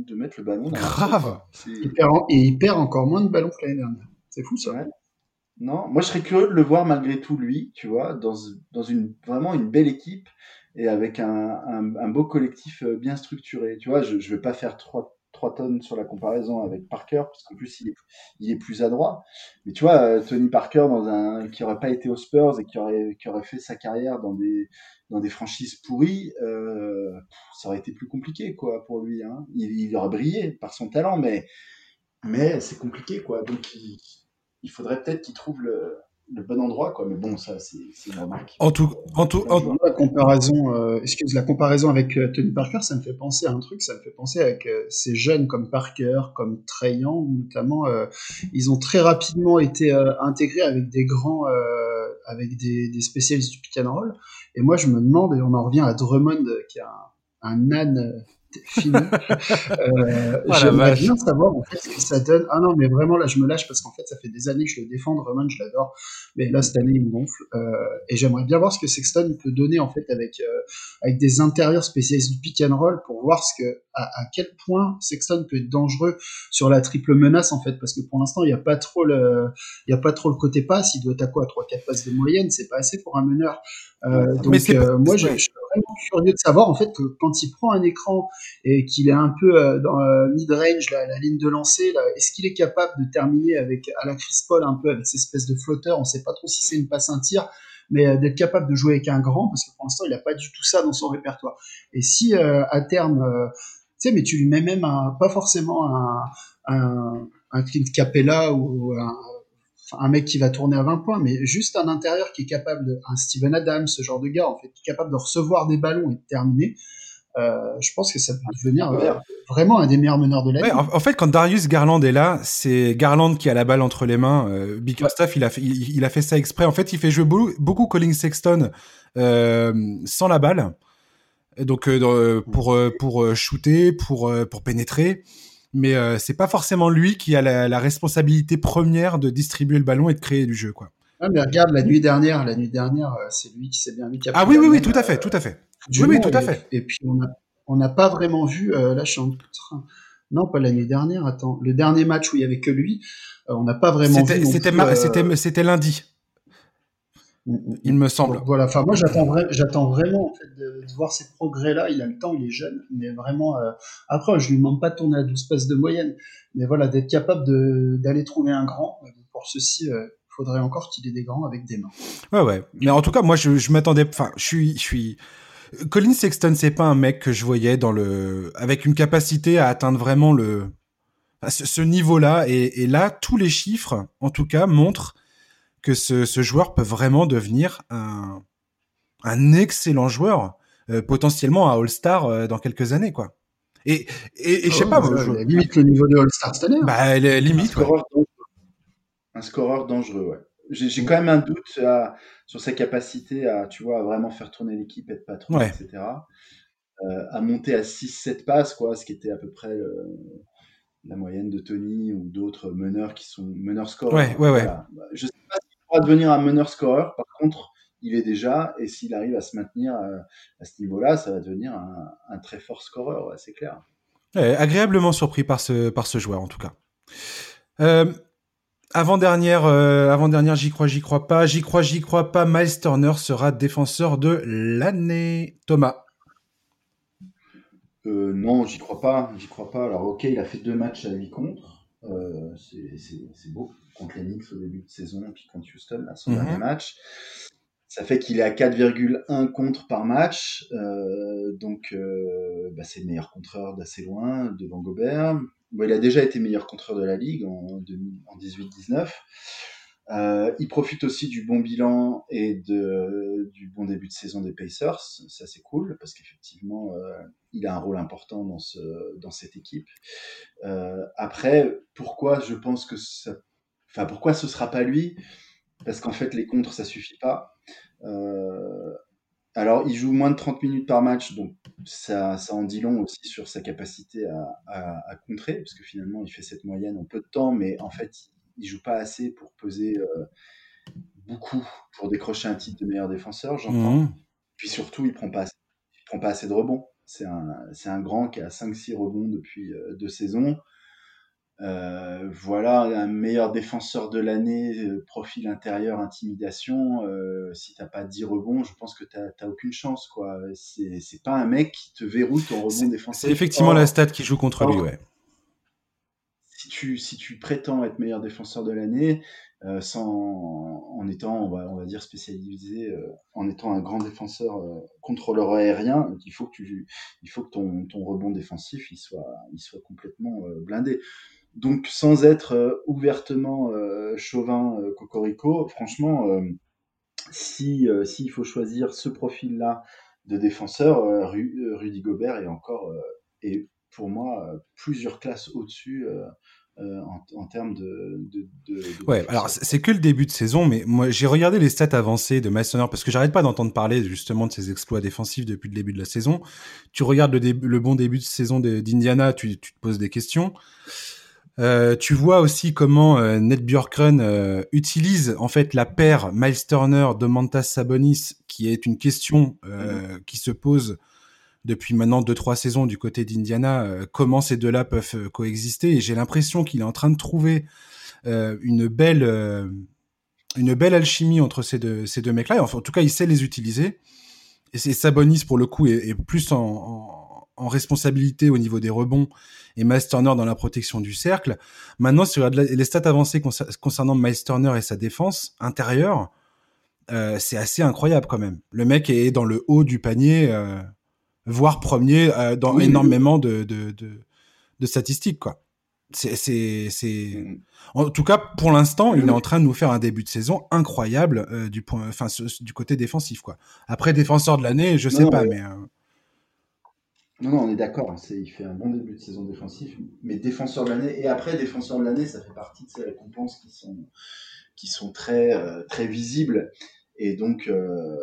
de mettre le ballon. Dans Grave! Il perd, et il perd encore moins de ballons que l'année dernière. C'est fou, ça. Ouais. Non, moi, je serais curieux de le voir malgré tout, lui, tu vois, dans, dans une, vraiment une belle équipe et avec un, un, un, beau collectif euh, bien structuré. Tu vois, je ne vais pas faire trois, trois tonnes sur la comparaison avec Parker, parce qu'en plus, il est, il est plus adroit. Mais tu vois, euh, Tony Parker, dans un, qui n'aurait pas été aux Spurs et qui aurait, qui aurait fait sa carrière dans des, dans des franchises pourries, euh, ça aurait été plus compliqué quoi, pour lui. Hein. Il, il aurait brillé par son talent, mais, mais c'est compliqué. quoi. Donc, il, il faudrait peut-être qu'il trouve le, le bon endroit, quoi. Mais bon, ça, c'est une remarque. En tout, en tout, en tout... La comparaison, euh, excuse, la comparaison avec euh, Tony Parker, ça me fait penser à un truc. Ça me fait penser avec euh, ces jeunes comme Parker, comme Young, notamment. euh, ils ont très rapidement été euh, intégrés avec des grands, euh, avec des, des, spécialistes du pick and roll. Et moi, je me demande, et on en revient à Drummond, qui a un, un âne fini. (laughs) euh, oh J'aimerais bien savoir en fait ce que ça donne. Ah non, mais vraiment là, je me lâche parce qu'en fait, ça fait des années que je le défends. Drummond, je l'adore, mais là cette année, il me gonfle. Euh, et j'aimerais bien voir ce que Sexton peut donner en fait avec euh, avec des intérieurs spécialistes du pick and roll pour voir ce que à, à, quel point Sexton peut être dangereux sur la triple menace en fait, parce que pour l'instant, il n'y a pas trop le il y a pas trop le côté passe. Il doit être à quoi, 3-4 passes de moyenne, c'est pas assez pour un meneur. Euh, donc euh, moi, je, je, suis vraiment curieux de savoir en fait que quand il prend un écran et qu'il est un peu euh, dans euh, mid-range, la, la, ligne de lancer, est-ce qu'il est capable de terminer avec à la Chris Paul un peu avec ces espèces de flotteurs On sait pas trop si c'est une passe un tir, mais euh, d'être capable de jouer avec un grand parce que pour l'instant il n'a pas du tout ça dans son répertoire. Et si euh, à terme, tu sais, mais tu lui mets même un, pas forcément un, un, un Clint Capella ou un un mec qui va tourner à 20 points, mais juste un intérieur qui est capable de, un Steven Adams, ce genre de gars, en fait, qui est capable de recevoir des ballons et de terminer. Euh, je pense que ça peut devenir euh, vraiment un des meilleurs meneurs de la ouais, en, en, fait, quand Darius Garland est là, c'est Garland qui a la balle entre les mains. Euh, Bickerstaff, ouais. il a fait, il, il, a fait ça exprès. En fait, il fait jouer beaucoup, beaucoup Colin Sexton euh, sans la balle, donc pour pour shooter, pour pour pénétrer mais euh, c'est pas forcément lui qui a la, la, responsabilité première de distribuer le ballon et de créer du jeu, quoi. Ah, mais regarde, la nuit dernière, la nuit dernière, euh, c'est lui qui s'est bien mis. Ah oui, oui, oui, tout à fait, tout à fait. Oui, oui, tout à fait. Et, et puis on n'a pas vraiment vu, euh, en train... Non, pas la nuit dernière, attends. Le dernier match où il y avait que lui, euh, on n'a pas vraiment vu. C'était c'était lundi. Il me semble. Voilà. Enfin, moi, j'attends vra j'attends vraiment en fait, de, de, voir ces progrès-là. Il a le temps, il est jeune, mais vraiment. Euh... Après, je lui demande pas de tourner à 12 passes de moyenne, mais voilà, d'être capable d'aller trouver un grand. Pour ceci, euh, il faudrait encore qu'il ait des grands avec des mains. Ouais, ouais. Mais en tout cas, moi, je, je m'attendais. Enfin, je suis, je suis. Colin Sexton, c'est pas un mec que je voyais dans le avec une capacité à atteindre vraiment le ce, ce niveau-là. Et, et là, tous les chiffres, en tout cas, montrent que ce, ce, joueur peut vraiment devenir un, un excellent joueur, euh, potentiellement un All-Star euh, dans quelques années, quoi. Et, et, et je sais oh, pas, moi, je... limite le niveau de All-Star cette année. Bah, limite. Un scoreur, ouais. un scoreur dangereux, ouais. J'ai quand même un doute à, sur sa capacité à, tu vois, à vraiment faire tourner l'équipe, être patron, ouais. etc. Euh, à monter à 6-7 passes, quoi, ce qui était à peu près le, la moyenne de Tony ou d'autres meneurs qui sont meneurs scoreurs. Ouais, ouais, ouais. Voilà. Je sais pas devenir un meneur scoreur. Par contre, il est déjà, et s'il arrive à se maintenir à, ce niveau-là, ça va devenir un, très fort scoreur, c'est clair. agréablement surpris par ce, par ce joueur, en tout cas. avant-dernière, avant-dernière, j'y crois, j'y crois pas, j'y crois, j'y crois pas, Miles Turner sera défenseur de l'année. Thomas euh, non, j'y crois pas. J'y crois pas. Alors, ok, il a fait deux matchs à 8 contre. Euh, c'est beau. Contre les Knicks au début de saison, puis contre Houston, son mhm. dernier match. Ça fait qu'il est à 4,1 contre par match. Euh, donc, bah, c'est le meilleur contreur d'assez loin devant Gobert. il a déjà été meilleur contreur de la ligue en, en 18-19. Euh, il profite aussi du bon bilan et du bon début de saison des Pacers. Ça, c'est cool parce qu'effectivement, euh, il a un rôle important dans, ce, dans cette équipe. Euh, après, pourquoi je pense que ça. Enfin, pourquoi ce sera pas lui? Parce qu'en fait, les contres, ça suffit pas. alors, il joue moins de 30 minutes par match, donc ça, en dit long aussi sur sa capacité à, à, à contrer, parce que finalement, il fait cette moyenne en peu de temps, mais en fait, il joue pas assez pour peser euh, beaucoup pour décrocher un titre de meilleur défenseur, j'entends. Mmh. Puis surtout, il prend pas prend pas assez de rebonds. C'est un, un, grand qui a 5-6 rebonds depuis euh, deux saisons. Euh, voilà, un meilleur défenseur de l'année, profil intérieur, intimidation. si t'as pas 10 rebonds, je pense que t'as aucune chance. quoi. C'est pas un mec qui te verrouille ton rebond défensif. C'est effectivement la stat qui joue contre lui, ouais si tu, si tu prétends être meilleur défenseur de l'année, euh, sans, en étant, on va, on va dire, spécialisé, euh, en étant un grand défenseur euh, contrôleur aérien, il faut que, tu, il faut que ton, ton rebond défensif il soit, il soit complètement blindé. Donc, sans être ouvertement chauvin, cocorico, franchement, si s'il faut choisir ce profil-là de défenseur, Rudy Gobert est encore, est pour moi, plusieurs classes au-dessus euh, en, termes de, ouais, alors c'est que le début de saison, mais moi j'ai regardé les stats avancées de Masoner parce que j'arrête pas d'entendre parler justement de ses exploits défensifs depuis le début de la saison. Tu regardes le, le bon début de saison d'Indiana, tu, tu, te poses des questions. Euh, tu vois aussi comment euh, Ned Bjorkren euh, utilise en fait la paire Miles Turner de Mantas Sabonis, qui est une question euh, mm-hmm. qui se pose depuis maintenant deux trois saisons du côté d'Indiana euh, comment ces deux-là peuvent euh, coexister et j'ai l'impression qu'il est en train de trouver euh, une belle une belle alchimie entre ces deux ces deux mecs-là. Enfin, en tout cas, il sait les utiliser. Et c'est Sabonis pour le coup est, plus en, responsabilité au niveau des rebonds et Miles Turner dans la protection du cercle. Maintenant, si les stats avancées concernant Miles Turner et sa défense intérieure, c'est assez incroyable quand même. Le mec est dans le haut du panier. Voire premier euh, dans énormément de, de, de, statistiques, quoi. C'est. Mm. En tout cas, pour l'instant, il est en train de nous faire un début de saison incroyable euh, du point, enfin, du côté défensif, quoi. Après, défenseur de l'année, je sais pas, mais. Euh, non, non, on est d'accord. Hein, c'est, il fait un bon début de saison défensif, mais défenseur de l'année et après défenseur de l'année, ça fait partie de ces récompenses qui sont qui sont très très visibles et donc, euh,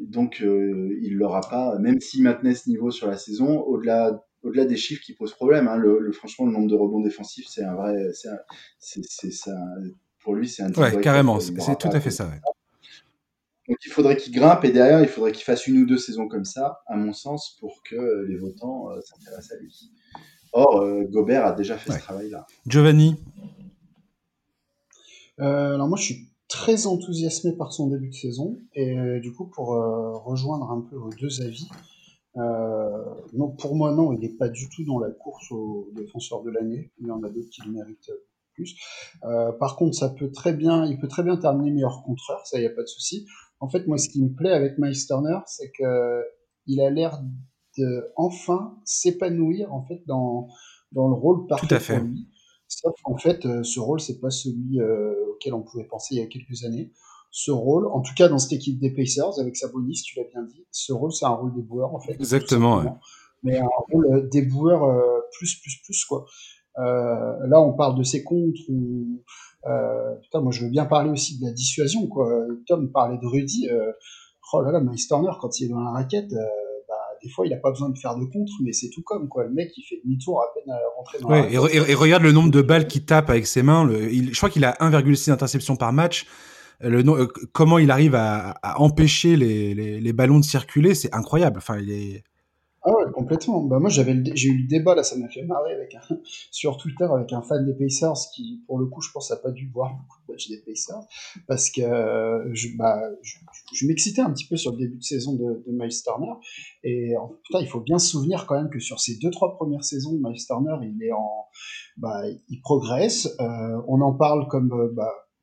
donc euh, il l'aura pas, même s'il maintenait ce niveau sur la saison, au-delà au-delà des chiffres qui posent problème, hein, le, franchement, le nombre de rebonds défensifs, c'est un vrai, c'est, ça, pour lui, c'est un. Ouais, carrément, c'est, tout à fait ça. Donc il faudrait qu'il grimpe et derrière, il faudrait qu'il fasse une ou deux saisons comme ça, à mon sens, pour que les votants euh, s'intéressent à lui. Or, Gobert a déjà fait ce travail-là. Giovanni? Alors moi, je suis très enthousiasmé par son début de saison. Et euh, du coup, pour euh, rejoindre un peu vos deux avis, euh, non, pour moi, non, il n'est pas du tout dans la course au défenseur de l'année. Il y en a d'autres qui le méritent plus. par contre, ça peut très bien, il peut très bien terminer meilleur contreur, ça, il n'y a pas de souci. En fait, moi, ce qui me plaît avec Miles Turner, c'est que il a l'air de enfin s'épanouir en fait dans, dans le rôle parfait Tout à fait. pour lui. Sauf en fait, euh, ce rôle, c'est pas celui euh, auquel on pouvait penser il y a quelques années. Ce rôle, en tout cas dans cette équipe des Pacers, avec Sabonis, tu l'as bien dit, ce rôle, c'est un rôle déboueur en fait. Exactement. Ouais. Mais un rôle euh, déboueur plus, plus, plus, quoi. Euh, là, on parle de ses contres. euh, putain, moi, je veux bien parler aussi de la dissuasion, quoi. Tom parlait de Rudy. Euh, oh là là, Miles Turner, quand il est dans la raquette, des fois, il n'a pas besoin de faire de contre, mais c'est tout comme, quoi. Le mec, il fait demi-tour à peine à rentrer dans ouais, et, et, regarde le nombre de balles qu'il tape avec ses mains. Le, il, je crois qu'il a 1,6 interceptions par match. le, comment il arrive à, à empêcher les, les, les, ballons de circuler, c'est incroyable. Enfin, il est. Ah ouais, complètement. Bah moi, j'avais, j'ai eu le débat là, ça m'a fait marrer avec (laughs) sur Twitter avec un fan des Pacers qui, pour le coup, je pense, a pas dû voir beaucoup de matchs des Pacers parce que je, bah, je, m'excitais un petit peu sur le début de saison de, de Miles Turner et en, putain, il faut bien se souvenir quand même que sur ces deux trois premières saisons, Miles Turner, il est en, bah, il progresse. Euh, on en parle comme, euh,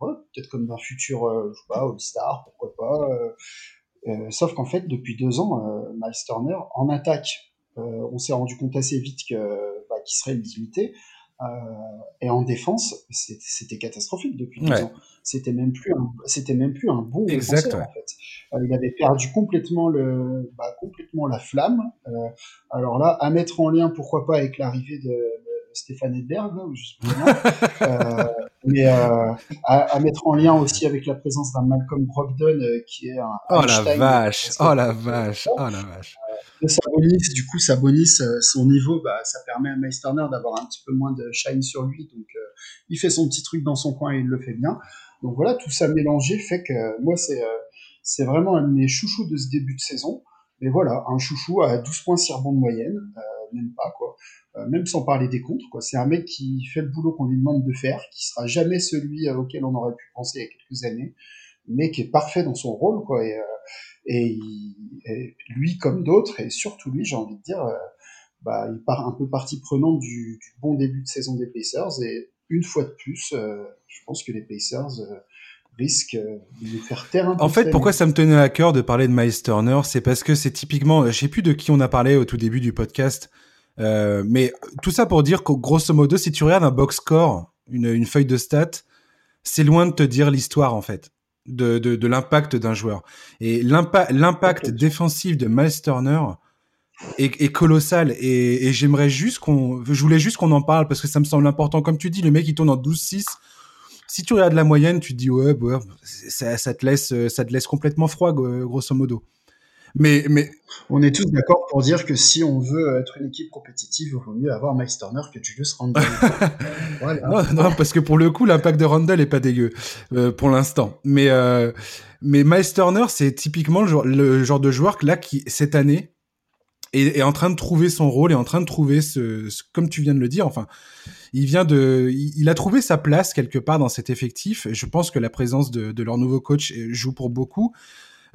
ouais, peut-être comme d'un futur, euh, sais pas, All-Star, pourquoi pas. Euh, euh, sauf qu'en fait, depuis deux ans, euh, Miles Turner, en attaque, euh, on s'est rendu compte assez vite bah, qu'il serait limité. et en défense, c'était catastrophique depuis deux ans. C'était même plus un, c'était même plus un bon exact, défenseur, en fait. il avait perdu complètement le, bah, complètement la flamme. alors là, à mettre en lien, pourquoi pas, avec l'arrivée de, Stéphane Edberg, justement. (laughs) euh, mais euh, à, à, mettre en lien aussi avec la présence d'un Malcolm Brogdon euh, qui est un oh la vache. Oh la vache. Oh la vache. Sabonis du coup Sabonis euh, son niveau. Bah ça permet à Miles Turner d'avoir un petit peu moins de shine sur lui. Donc euh, il fait son petit truc dans son coin et il le fait bien. Donc voilà tout ça mélangé fait que moi c'est c'est vraiment un de mes chouchous de ce début de saison. Mais voilà un chouchou à 12 points sur de moyenne même pas quoi euh, même sans parler des contre. Quoi. C'est un mec qui fait le boulot qu'on lui demande de faire, qui sera jamais celui euh, auquel on aurait pu penser il y a quelques années, mais qui est parfait dans son rôle. Quoi. Et, euh, lui, comme d'autres, et surtout lui, j'ai envie de dire, bah, il part un peu partie prenante du, bon début de saison des Pacers. Et une fois de plus, je pense que les Pacers risquent de nous faire taire un peu. En fait, pourquoi ça me tenait à cœur de parler de Miles Turner, c'est parce que c'est typiquement, je sais plus de qui on a parlé au tout début du podcast, euh, mais tout ça pour dire qu'au grosso modo, si tu regardes un box score, une, une feuille de stats, c'est loin de te dire l'histoire en fait de, de, de l'impact d'un joueur. Et l'impact défensif de Miles Turner est, est colossal. Et, et j'aimerais juste qu'on, je voulais juste qu'on en parle parce que ça me semble important. Comme tu dis, le mec il tourne en 12-6. Si tu regardes la moyenne, tu te dis ouais, ouais ça, ça, te laisse, ça te laisse complètement froid grosso modo. Mais, mais on est tous d'accord pour dire que si on veut être une équipe compétitive, il vaut mieux avoir Mike Turner que Julius Randle. (laughs) voilà. non, non, parce que pour le coup, l'impact de Randle est pas dégueu euh, pour l'instant. Mais euh, mais Miles Turner, c'est typiquement le genre, le genre de joueur là qui cette année est, est, en train de trouver son rôle, est en train de trouver ce, ce, comme tu viens de le dire. Enfin, il vient de, il, a trouvé sa place quelque part dans cet effectif. Je pense que la présence de, de leur nouveau coach joue pour beaucoup.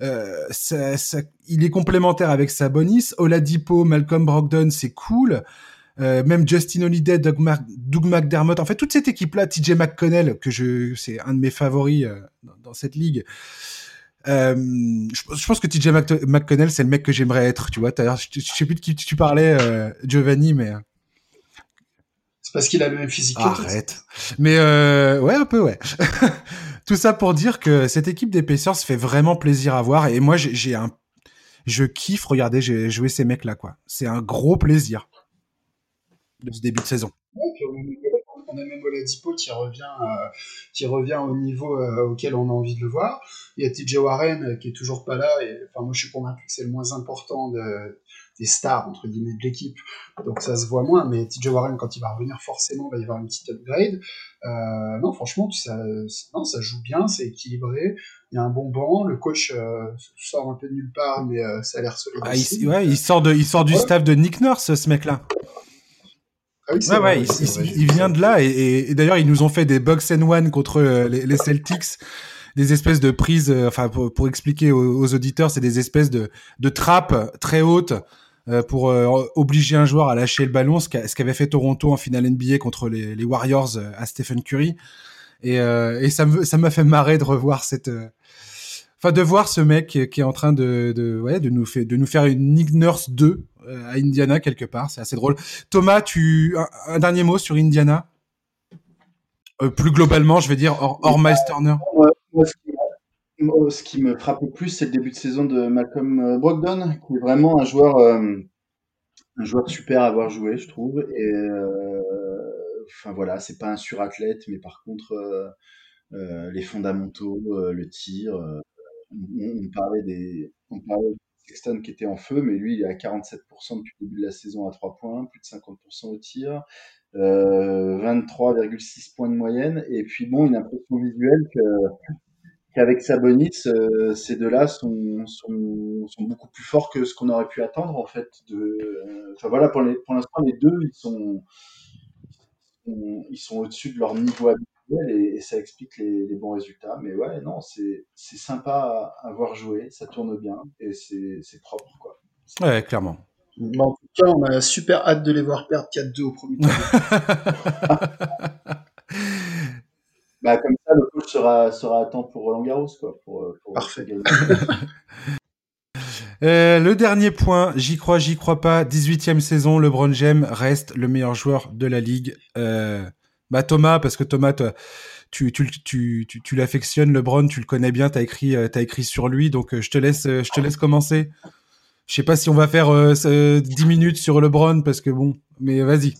Euh, ça, ça, il est complémentaire avec Sabonis. Oladipo, Malcolm Brogdon, c'est cool. Euh, même Justin Holiday, Doug, McDermott, en fait toute cette équipe-là, TJ McConnell, que je, c'est un de mes favoris euh, dans, cette ligue. Euh, je, je, pense que TJ McConnell, c'est le mec que j'aimerais être. Tu vois, je, je sais plus de qui tu parlais, euh, Giovanni, mais c'est parce qu'il a le même physique. Arrête. Mais euh, ouais, un peu, ouais. (laughs) Tout ça pour dire que cette équipe d'épaisseurs se fait vraiment plaisir à voir. Et moi, j'ai un, je kiffe regarder j'ai joué ces mecs-là, quoi. C'est un gros plaisir de ce début de saison. A même Oladipo qui revient, euh, qui revient au niveau euh, auquel on a envie de le voir. Il y a TJ Warren euh, qui est toujours pas là. Et enfin, moi, je suis convaincu que c'est le moins important de, des stars entre guillemets de l'équipe, donc ça se voit moins. Mais TJ Warren, quand il va revenir, forcément, il va y avoir une petite upgrade. Euh, non, franchement, ça, non, ça joue bien, c'est équilibré. Il y a un bon banc, le coach euh, sort un peu de nulle part, mais euh, ça a l'air solide. Ah, il, ouais, il sort de, il sort du ouais. staff de Nick Nurse, ce mec-là. Ah oui, ouais, ouais, il, vrai, il, il, vient de là et, et, et d'ailleurs ils nous ont fait des box and one contre euh, les, les Celtics des espèces de prises, euh, enfin pour, pour, expliquer aux, aux auditeurs, c'est des espèces de, de trappes très hautes euh, pour euh, obliger un joueur à lâcher le ballon, ce qu'avait fait Toronto en finale NBA contre les, les Warriors à Stephen Curry. Et, et ça m'a fait marrer de revoir cette, enfin de voir ce mec qui, est en train de, de ouais de nous faire de nous faire une Nick Nurse 2 à Indiana quelque part, c'est assez drôle. Thomas, tu un, dernier mot sur Indiana? Euh, plus globalement, je vais dire, hors, hors Miles Turner ce, qui, me frappe le plus, c'est le début de saison de Malcolm euh, Brogdon, qui est vraiment un joueur, euh, un joueur super à avoir joué, je trouve. Et euh, enfin voilà, c'est pas un surathlète, mais par contre, euh, les fondamentaux, le tir, on, parlait des, Qui était en feu, mais lui, il est à 47% depuis le début de la saison à 3 points, plus de 50% au tir euh, 23,6 points de moyenne. Et puis bon, une impression visuelle que qu'avec Sabonis, euh, ces deux-là sont, sont, beaucoup plus forts que ce qu'on aurait pu attendre en fait. De, enfin voilà, pour, pour l'instant, les deux, ils sont, ils sont au-dessus de leur niveau habituel et, ça explique les, les, bons résultats. Mais ouais, non, c'est sympa à, à, voir jouer, ça tourne bien et c'est propre quoi. Ouais, clairement. en tout cas, on a super hâte de les voir perdre 4-2 au premier tour. (laughs) Bah, comme ça, le coach sera, sera à temps pour Roland Garros. Quoi, pour, pour Parfait. (laughs) euh, le dernier point, j'y crois, j'y crois pas. 18e saison, LeBron James reste le meilleur joueur de la ligue. Euh, bah Thomas, parce que Thomas, toi, tu, tu, tu, tu, tu l'affectionnes, LeBron, tu le connais bien, tu as écrit, euh, as écrit sur lui, donc euh, je te laisse, je te laisse commencer. Je sais pas si on va faire euh, 10 minutes sur LeBron, parce que bon, mais vas-y.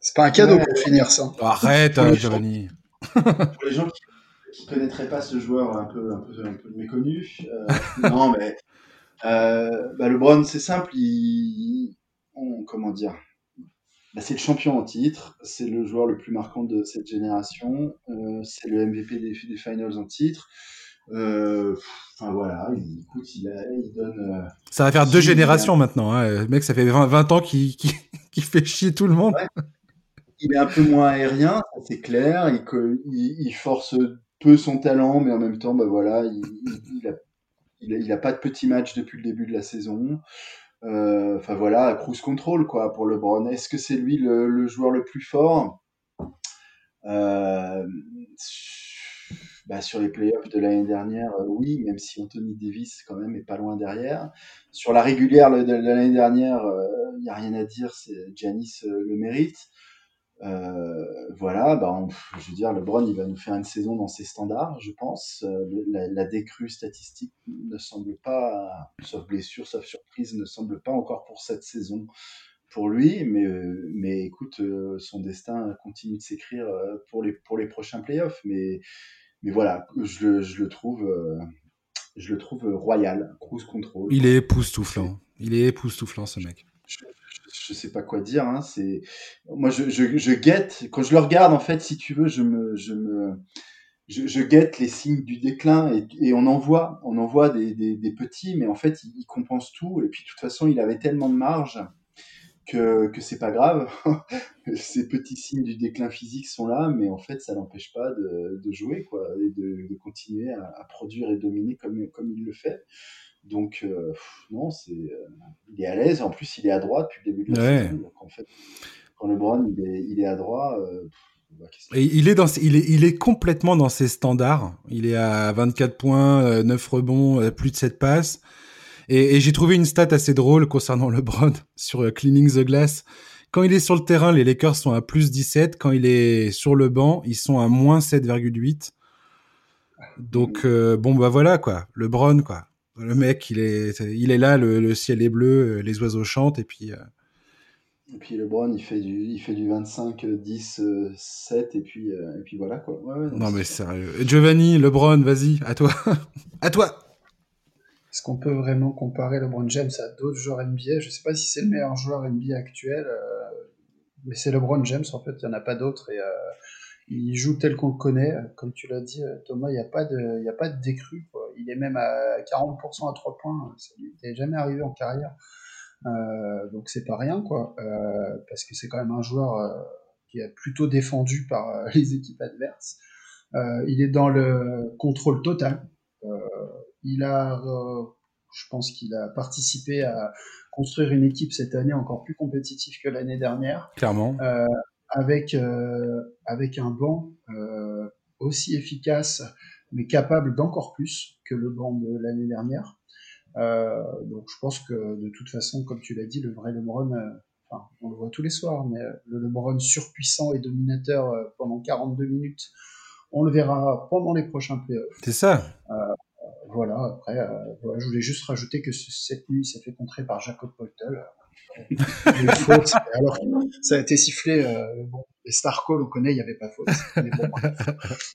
C'est pas un cadeau pour finir ça. Arrête, Giovanni. pour les gens qui ne connaîtraient pas ce joueur un peu, un peu, un peu méconnu, euh, non, mais euh, bah, LeBron, c'est simple, il, on, comment dire, bah, c'est le champion en titre, c'est le joueur le plus marquant de cette génération, euh, c'est le MVP des, des, finals en titre. Euh, enfin voilà, il, écoute, il, a, il donne. Euh, ça va faire deux générations maintenant. Hein. Le mec, ça fait 20, 20 ans qu'il qu (laughs) fait chier tout le monde. Ouais il est un peu moins aérien, c'est clair. Il, force peu son talent, mais en même temps, bah voilà, il, il, a, il, a, pas de petit match depuis le début de la saison. Euh, enfin voilà, cruise control quoi pour LeBron. Est-ce que c'est lui le, joueur le plus fort? Euh, bah, sur les playoffs de l'année dernière, euh, oui, même si Anthony Davis quand même est pas loin derrière. Sur la régulière de l'année dernière, il n'y a rien à dire, c'est le mérite. Euh, voilà, bah je veux dire, LeBron, il va nous faire une saison dans ses standards, je pense. Euh, la, décrue statistique ne semble pas, sauf blessure, sauf surprise, ne semble pas encore pour cette saison pour lui, mais, euh, mais écoute, son destin continue de s'écrire pour les, pour les prochains playoffs. Mais, mais voilà, je le, je le trouve, je le trouve royal, cruise control. Il est époustouflant. Il est époustouflant, ce mec je sais pas quoi dire. Hein, c'est moi, je, je, je, guette quand je le regarde. En fait, si tu veux, je me, je je, je guette les signes du déclin et, on en voit, on en voit des, petits, mais en fait, il, compense tout. Et puis, de toute façon, il avait tellement de marge que que c'est pas grave. (laughs) Ces petits signes du déclin physique sont là, mais en fait, ça n'empêche pas de, jouer quoi et de, de continuer à, à, produire et dominer comme comme il le fait. Donc, euh, non, c'est, euh, il est à l'aise. En plus, il est à droite depuis le début de la ouais. saison. Donc, en fait, quand LeBron il est, il est à droite. Euh, Et il est, dans, il, est, il est complètement dans ses standards. Il est à 24 points, 9 rebonds, plus de 7 passes. Et, et j'ai trouvé une stat assez drôle concernant (laughs) LeBron sur Cleaning the Glass. Quand il est sur le terrain, les Lakers sont à plus 17. Quand il est sur le banc, ils sont à moins 7,8. Donc, euh, bon, bah voilà, quoi. LeBron, quoi. Le mec, il est, il est là, le, le ciel est bleu, les oiseaux chantent, et puis. Euh... Et puis LeBron, il fait du, il fait du 25, 10, 7, et puis, euh, et puis voilà quoi. Ouais, ouais, non mais sérieux. Giovanni, LeBron, vas-y, à toi, (laughs) à toi. Est-ce qu'on peut vraiment comparer LeBron James à d'autres joueurs NBA Je sais pas si c'est le meilleur joueur NBA actuel, euh, mais c'est LeBron James en fait. Il y en a pas d'autres et euh, il joue tel qu'on le connaît. Comme tu l'as dit, Thomas, il n'y a pas de, il y a pas de décrue. Quoi. Il est même à 40% à 3 points. Ça lui était jamais arrivé en carrière. Euh, donc c'est pas rien, quoi. Euh, parce que c'est quand même un joueur euh, qui est plutôt défendu par euh, (laughs) les équipes adverses. Il est dans le contrôle total. il a, je pense qu'il a participé à construire une équipe cette année encore plus compétitive que l'année dernière. Clairement avec, avec un banc aussi efficace, mais capable d'encore plus que le banc de l'année dernière. Euh, donc je pense que de toute façon, comme tu l'as dit, le vrai LeBron, enfin, on le voit tous les soirs, mais le LeBron surpuissant et dominateur pendant 42 minutes, on le verra pendant les prochains playoffs. C'est ça. Euh, voilà, après, euh, voilà, je voulais juste rajouter que cette nuit, il s'est fait contrer par Jacob Poltel (laughs) faute, alors ça a été sifflé. Euh, bon, les Star Call, on connaît, il n'y avait pas faute. Mais bon,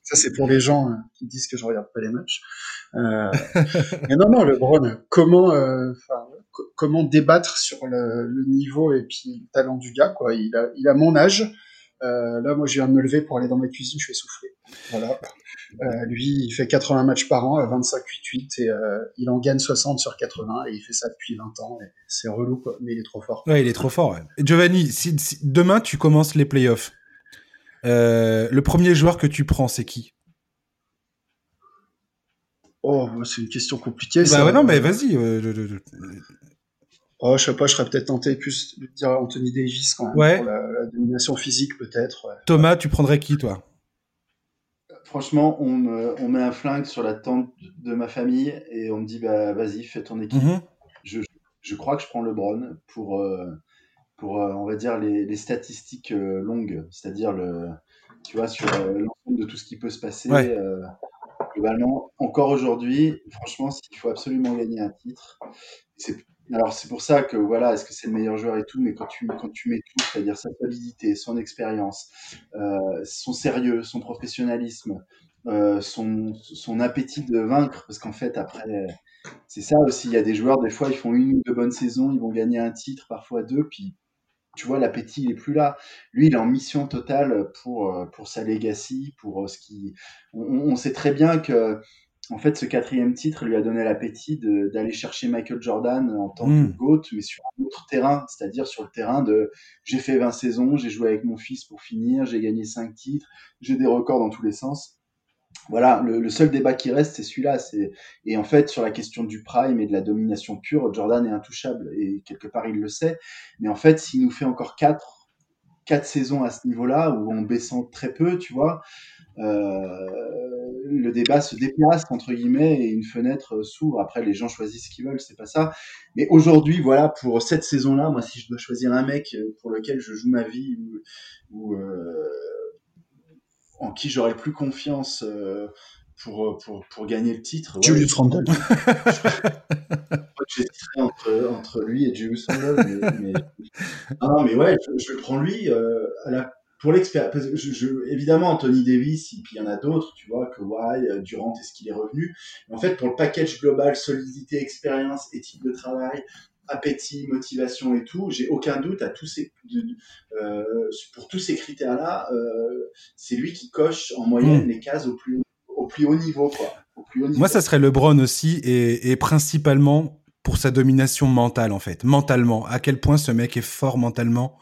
ça c'est pour les gens euh, qui disent que je regarde pas les matchs. Euh, mais non, non, LeBron, comment, euh, comment débattre sur le, le, niveau et puis le talent du gars, quoi. Il a, il a mon âge. Euh, là, moi, je viens de me lever pour aller dans ma cuisine, je suis essoufflé. Voilà. Euh, lui, il fait 80 matchs par an à 25-8-8 et euh, il en gagne 60 sur 80 et il fait ça depuis 20 ans. C'est relou, quoi, mais il est trop fort. Ouais, il est trop fort. Giovanni, si, demain tu commences les playoffs, le premier joueur que tu prends, c'est qui? Oh, c'est une question compliquée. Bah ouais, non, mais vas-y. Oh, je sais pas, je serais peut-être tenté plus de dire Anthony Davis quand même, ouais. pour la, domination physique peut-être. Thomas, tu prendrais qui toi? Franchement, on me, on met un flingue sur la tente de ma famille et on me dit bah vas-y, fais ton équipe. Mhm. je, je, crois que je prends LeBron pour, euh, pour euh, on va dire les, les statistiques euh, longues, c'est-à-dire le, tu vois sur l'ensemble de tout ce qui peut se passer. globalement, encore aujourd'hui, franchement, s'il faut absolument gagner un titre, c'est alors c'est pour ça que voilà, est-ce que c'est le meilleur joueur et tout, mais quand tu quand tu mets tout, c'est-à-dire sa stabilité, son expérience, euh, son sérieux, son professionnalisme, euh, son son appétit de vaincre, parce qu'en fait après c'est ça aussi, il y a des joueurs des fois ils font une ou deux bonnes saisons, ils vont gagner un titre, parfois deux, puis tu vois l'appétit il est plus là. Lui il est en mission totale pour pour sa legacy, pour ce qui on sait très bien que en fait, ce quatrième titre lui a donné l'appétit d'aller chercher Michael Jordan en tant que hmm. GOAT, mais sur un autre terrain, c'est-à-dire sur le terrain de j'ai fait 20 saisons, j'ai joué avec mon fils pour finir, j'ai gagné 5 titres, j'ai des records dans tous les sens. Voilà, le, seul débat qui reste, c'est celui-là. Et en fait, sur la question du prime et de la domination pure, Jordan est intouchable, et quelque part, il le sait. Mais en fait, s'il nous fait encore 4 quatre saisons à ce niveau-là, ou en baissant très peu, tu vois, euh, le débat se déplace entre guillemets et une fenêtre s'ouvre. Après, les gens choisissent ce qu'ils veulent, c'est pas ça. Mais aujourd'hui, voilà, pour cette saison-là, moi, si je dois choisir un mec pour lequel je joue ma vie ou, euh, en qui j'aurais plus confiance euh, pour, pour, pour, gagner le titre. Julius Randle. (laughs) J'hésiterais entre, entre lui et Randle. Mais, (laughs) mais... mais ouais, je, je prends lui à la pour l'expérience, évidemment Anthony Davis, et puis il y en a d'autres, tu vois, que Why, euh, Durant, est-ce qu'il est revenu? En fait, pour le package global, solidité, expérience, éthique de travail, appétit, motivation et tout, j'ai aucun doute à tous ces, euh, pour tous ces critères-là, euh, c'est lui qui coche en moyenne hmm. les cases au plus, au plus haut niveau, quoi. Au plus haut niveau. Moi, ça serait LeBron aussi, et, et principalement pour sa domination mentale, en fait, mentalement. À quel point ce mec est fort mentalement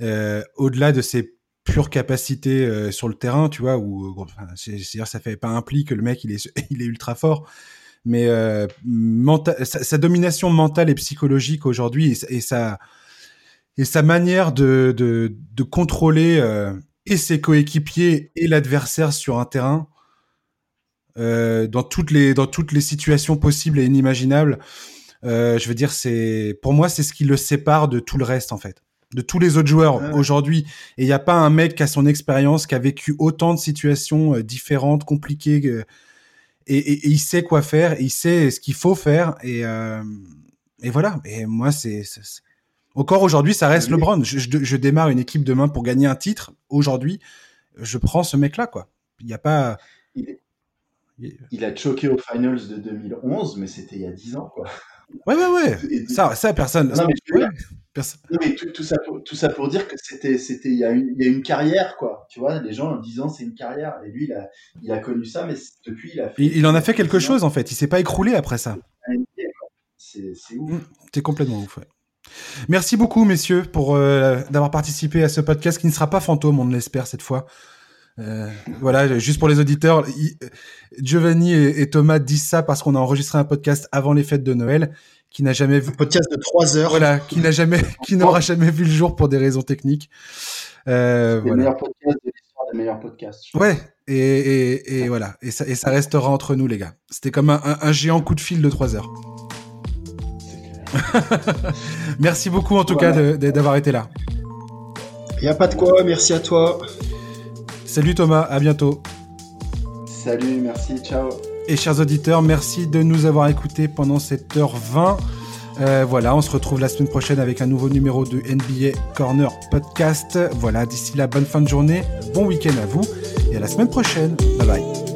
euh, au-delà de ses pures capacités euh, sur le terrain, tu vois, ou enfin, c'est-à-dire ça fait pas implique que le mec (laughs) il est ultra fort, mais euh, sa, domination mentale et psychologique aujourd'hui et, sa et sa manière de de, contrôler euh, et ses coéquipiers et l'adversaire sur un terrain euh, dans toutes les dans toutes les situations possibles et inimaginables. je veux dire, c'est pour moi c'est ce qui le sépare de tout le reste en fait de tous les autres joueurs aujourd'hui. Et il n'y a pas un mec qui a son expérience, qui a vécu autant de situations euh, différentes, compliquées. et, il sait quoi faire, il sait ce qu'il faut faire. Et, euh, et voilà. Et moi, c'est encore aujourd'hui, ça reste LeBron. Je, je, démarre une équipe demain pour gagner un titre. Aujourd'hui, je prends ce mec-là, quoi. Il n'y a pas. Il, a choqué aux finals de 2011, mais c'était il y a 10 ans, quoi. Ouais, ouais, ouais. Ça, ça personne. Non, mais, mais tout, ça pour, tout ça pour dire que c'était, c'était, il y, a une, il y a une carrière, quoi. Tu vois, les gens en disant c'est une carrière. Et lui, il a, il a connu ça, mais depuis, il a fait. Il, en a fait quelque chose, en fait. Il s'est pas écroulé après ça. C'est, c'est ouf. C'est complètement ouf, ouais. Merci beaucoup, messieurs, pour euh, d'avoir participé à ce podcast qui ne sera pas fantôme, on l'espère cette fois. Euh, voilà, juste pour les auditeurs, Giovanni et, Thomas disent ça parce qu'on a enregistré un podcast avant les fêtes de Noël, qui n'a jamais vu un podcast de 3 heures. Voilà, qui n'a jamais, qui n'aura jamais vu le jour pour des raisons techniques. Euh, voilà. meilleurs podcasts de l'histoire des meilleurs podcasts. Ouais, et, et, et, voilà, et ça, et ça restera entre nous les gars. C'était comme un, un, géant coup de fil de 3 heures. (laughs) merci beaucoup en tout cas d'avoir été là. Il n'y a pas de quoi, merci à toi. Salut Thomas, à bientôt. Salut, merci, ciao. Et chers auditeurs, merci de nous avoir écoutés pendant cette heure 20. Euh, voilà, on se retrouve la semaine prochaine avec un nouveau numéro de NBA Corner Podcast. Voilà, d'ici là, bonne fin de journée, bon week-end à vous et à la semaine prochaine. Bye bye.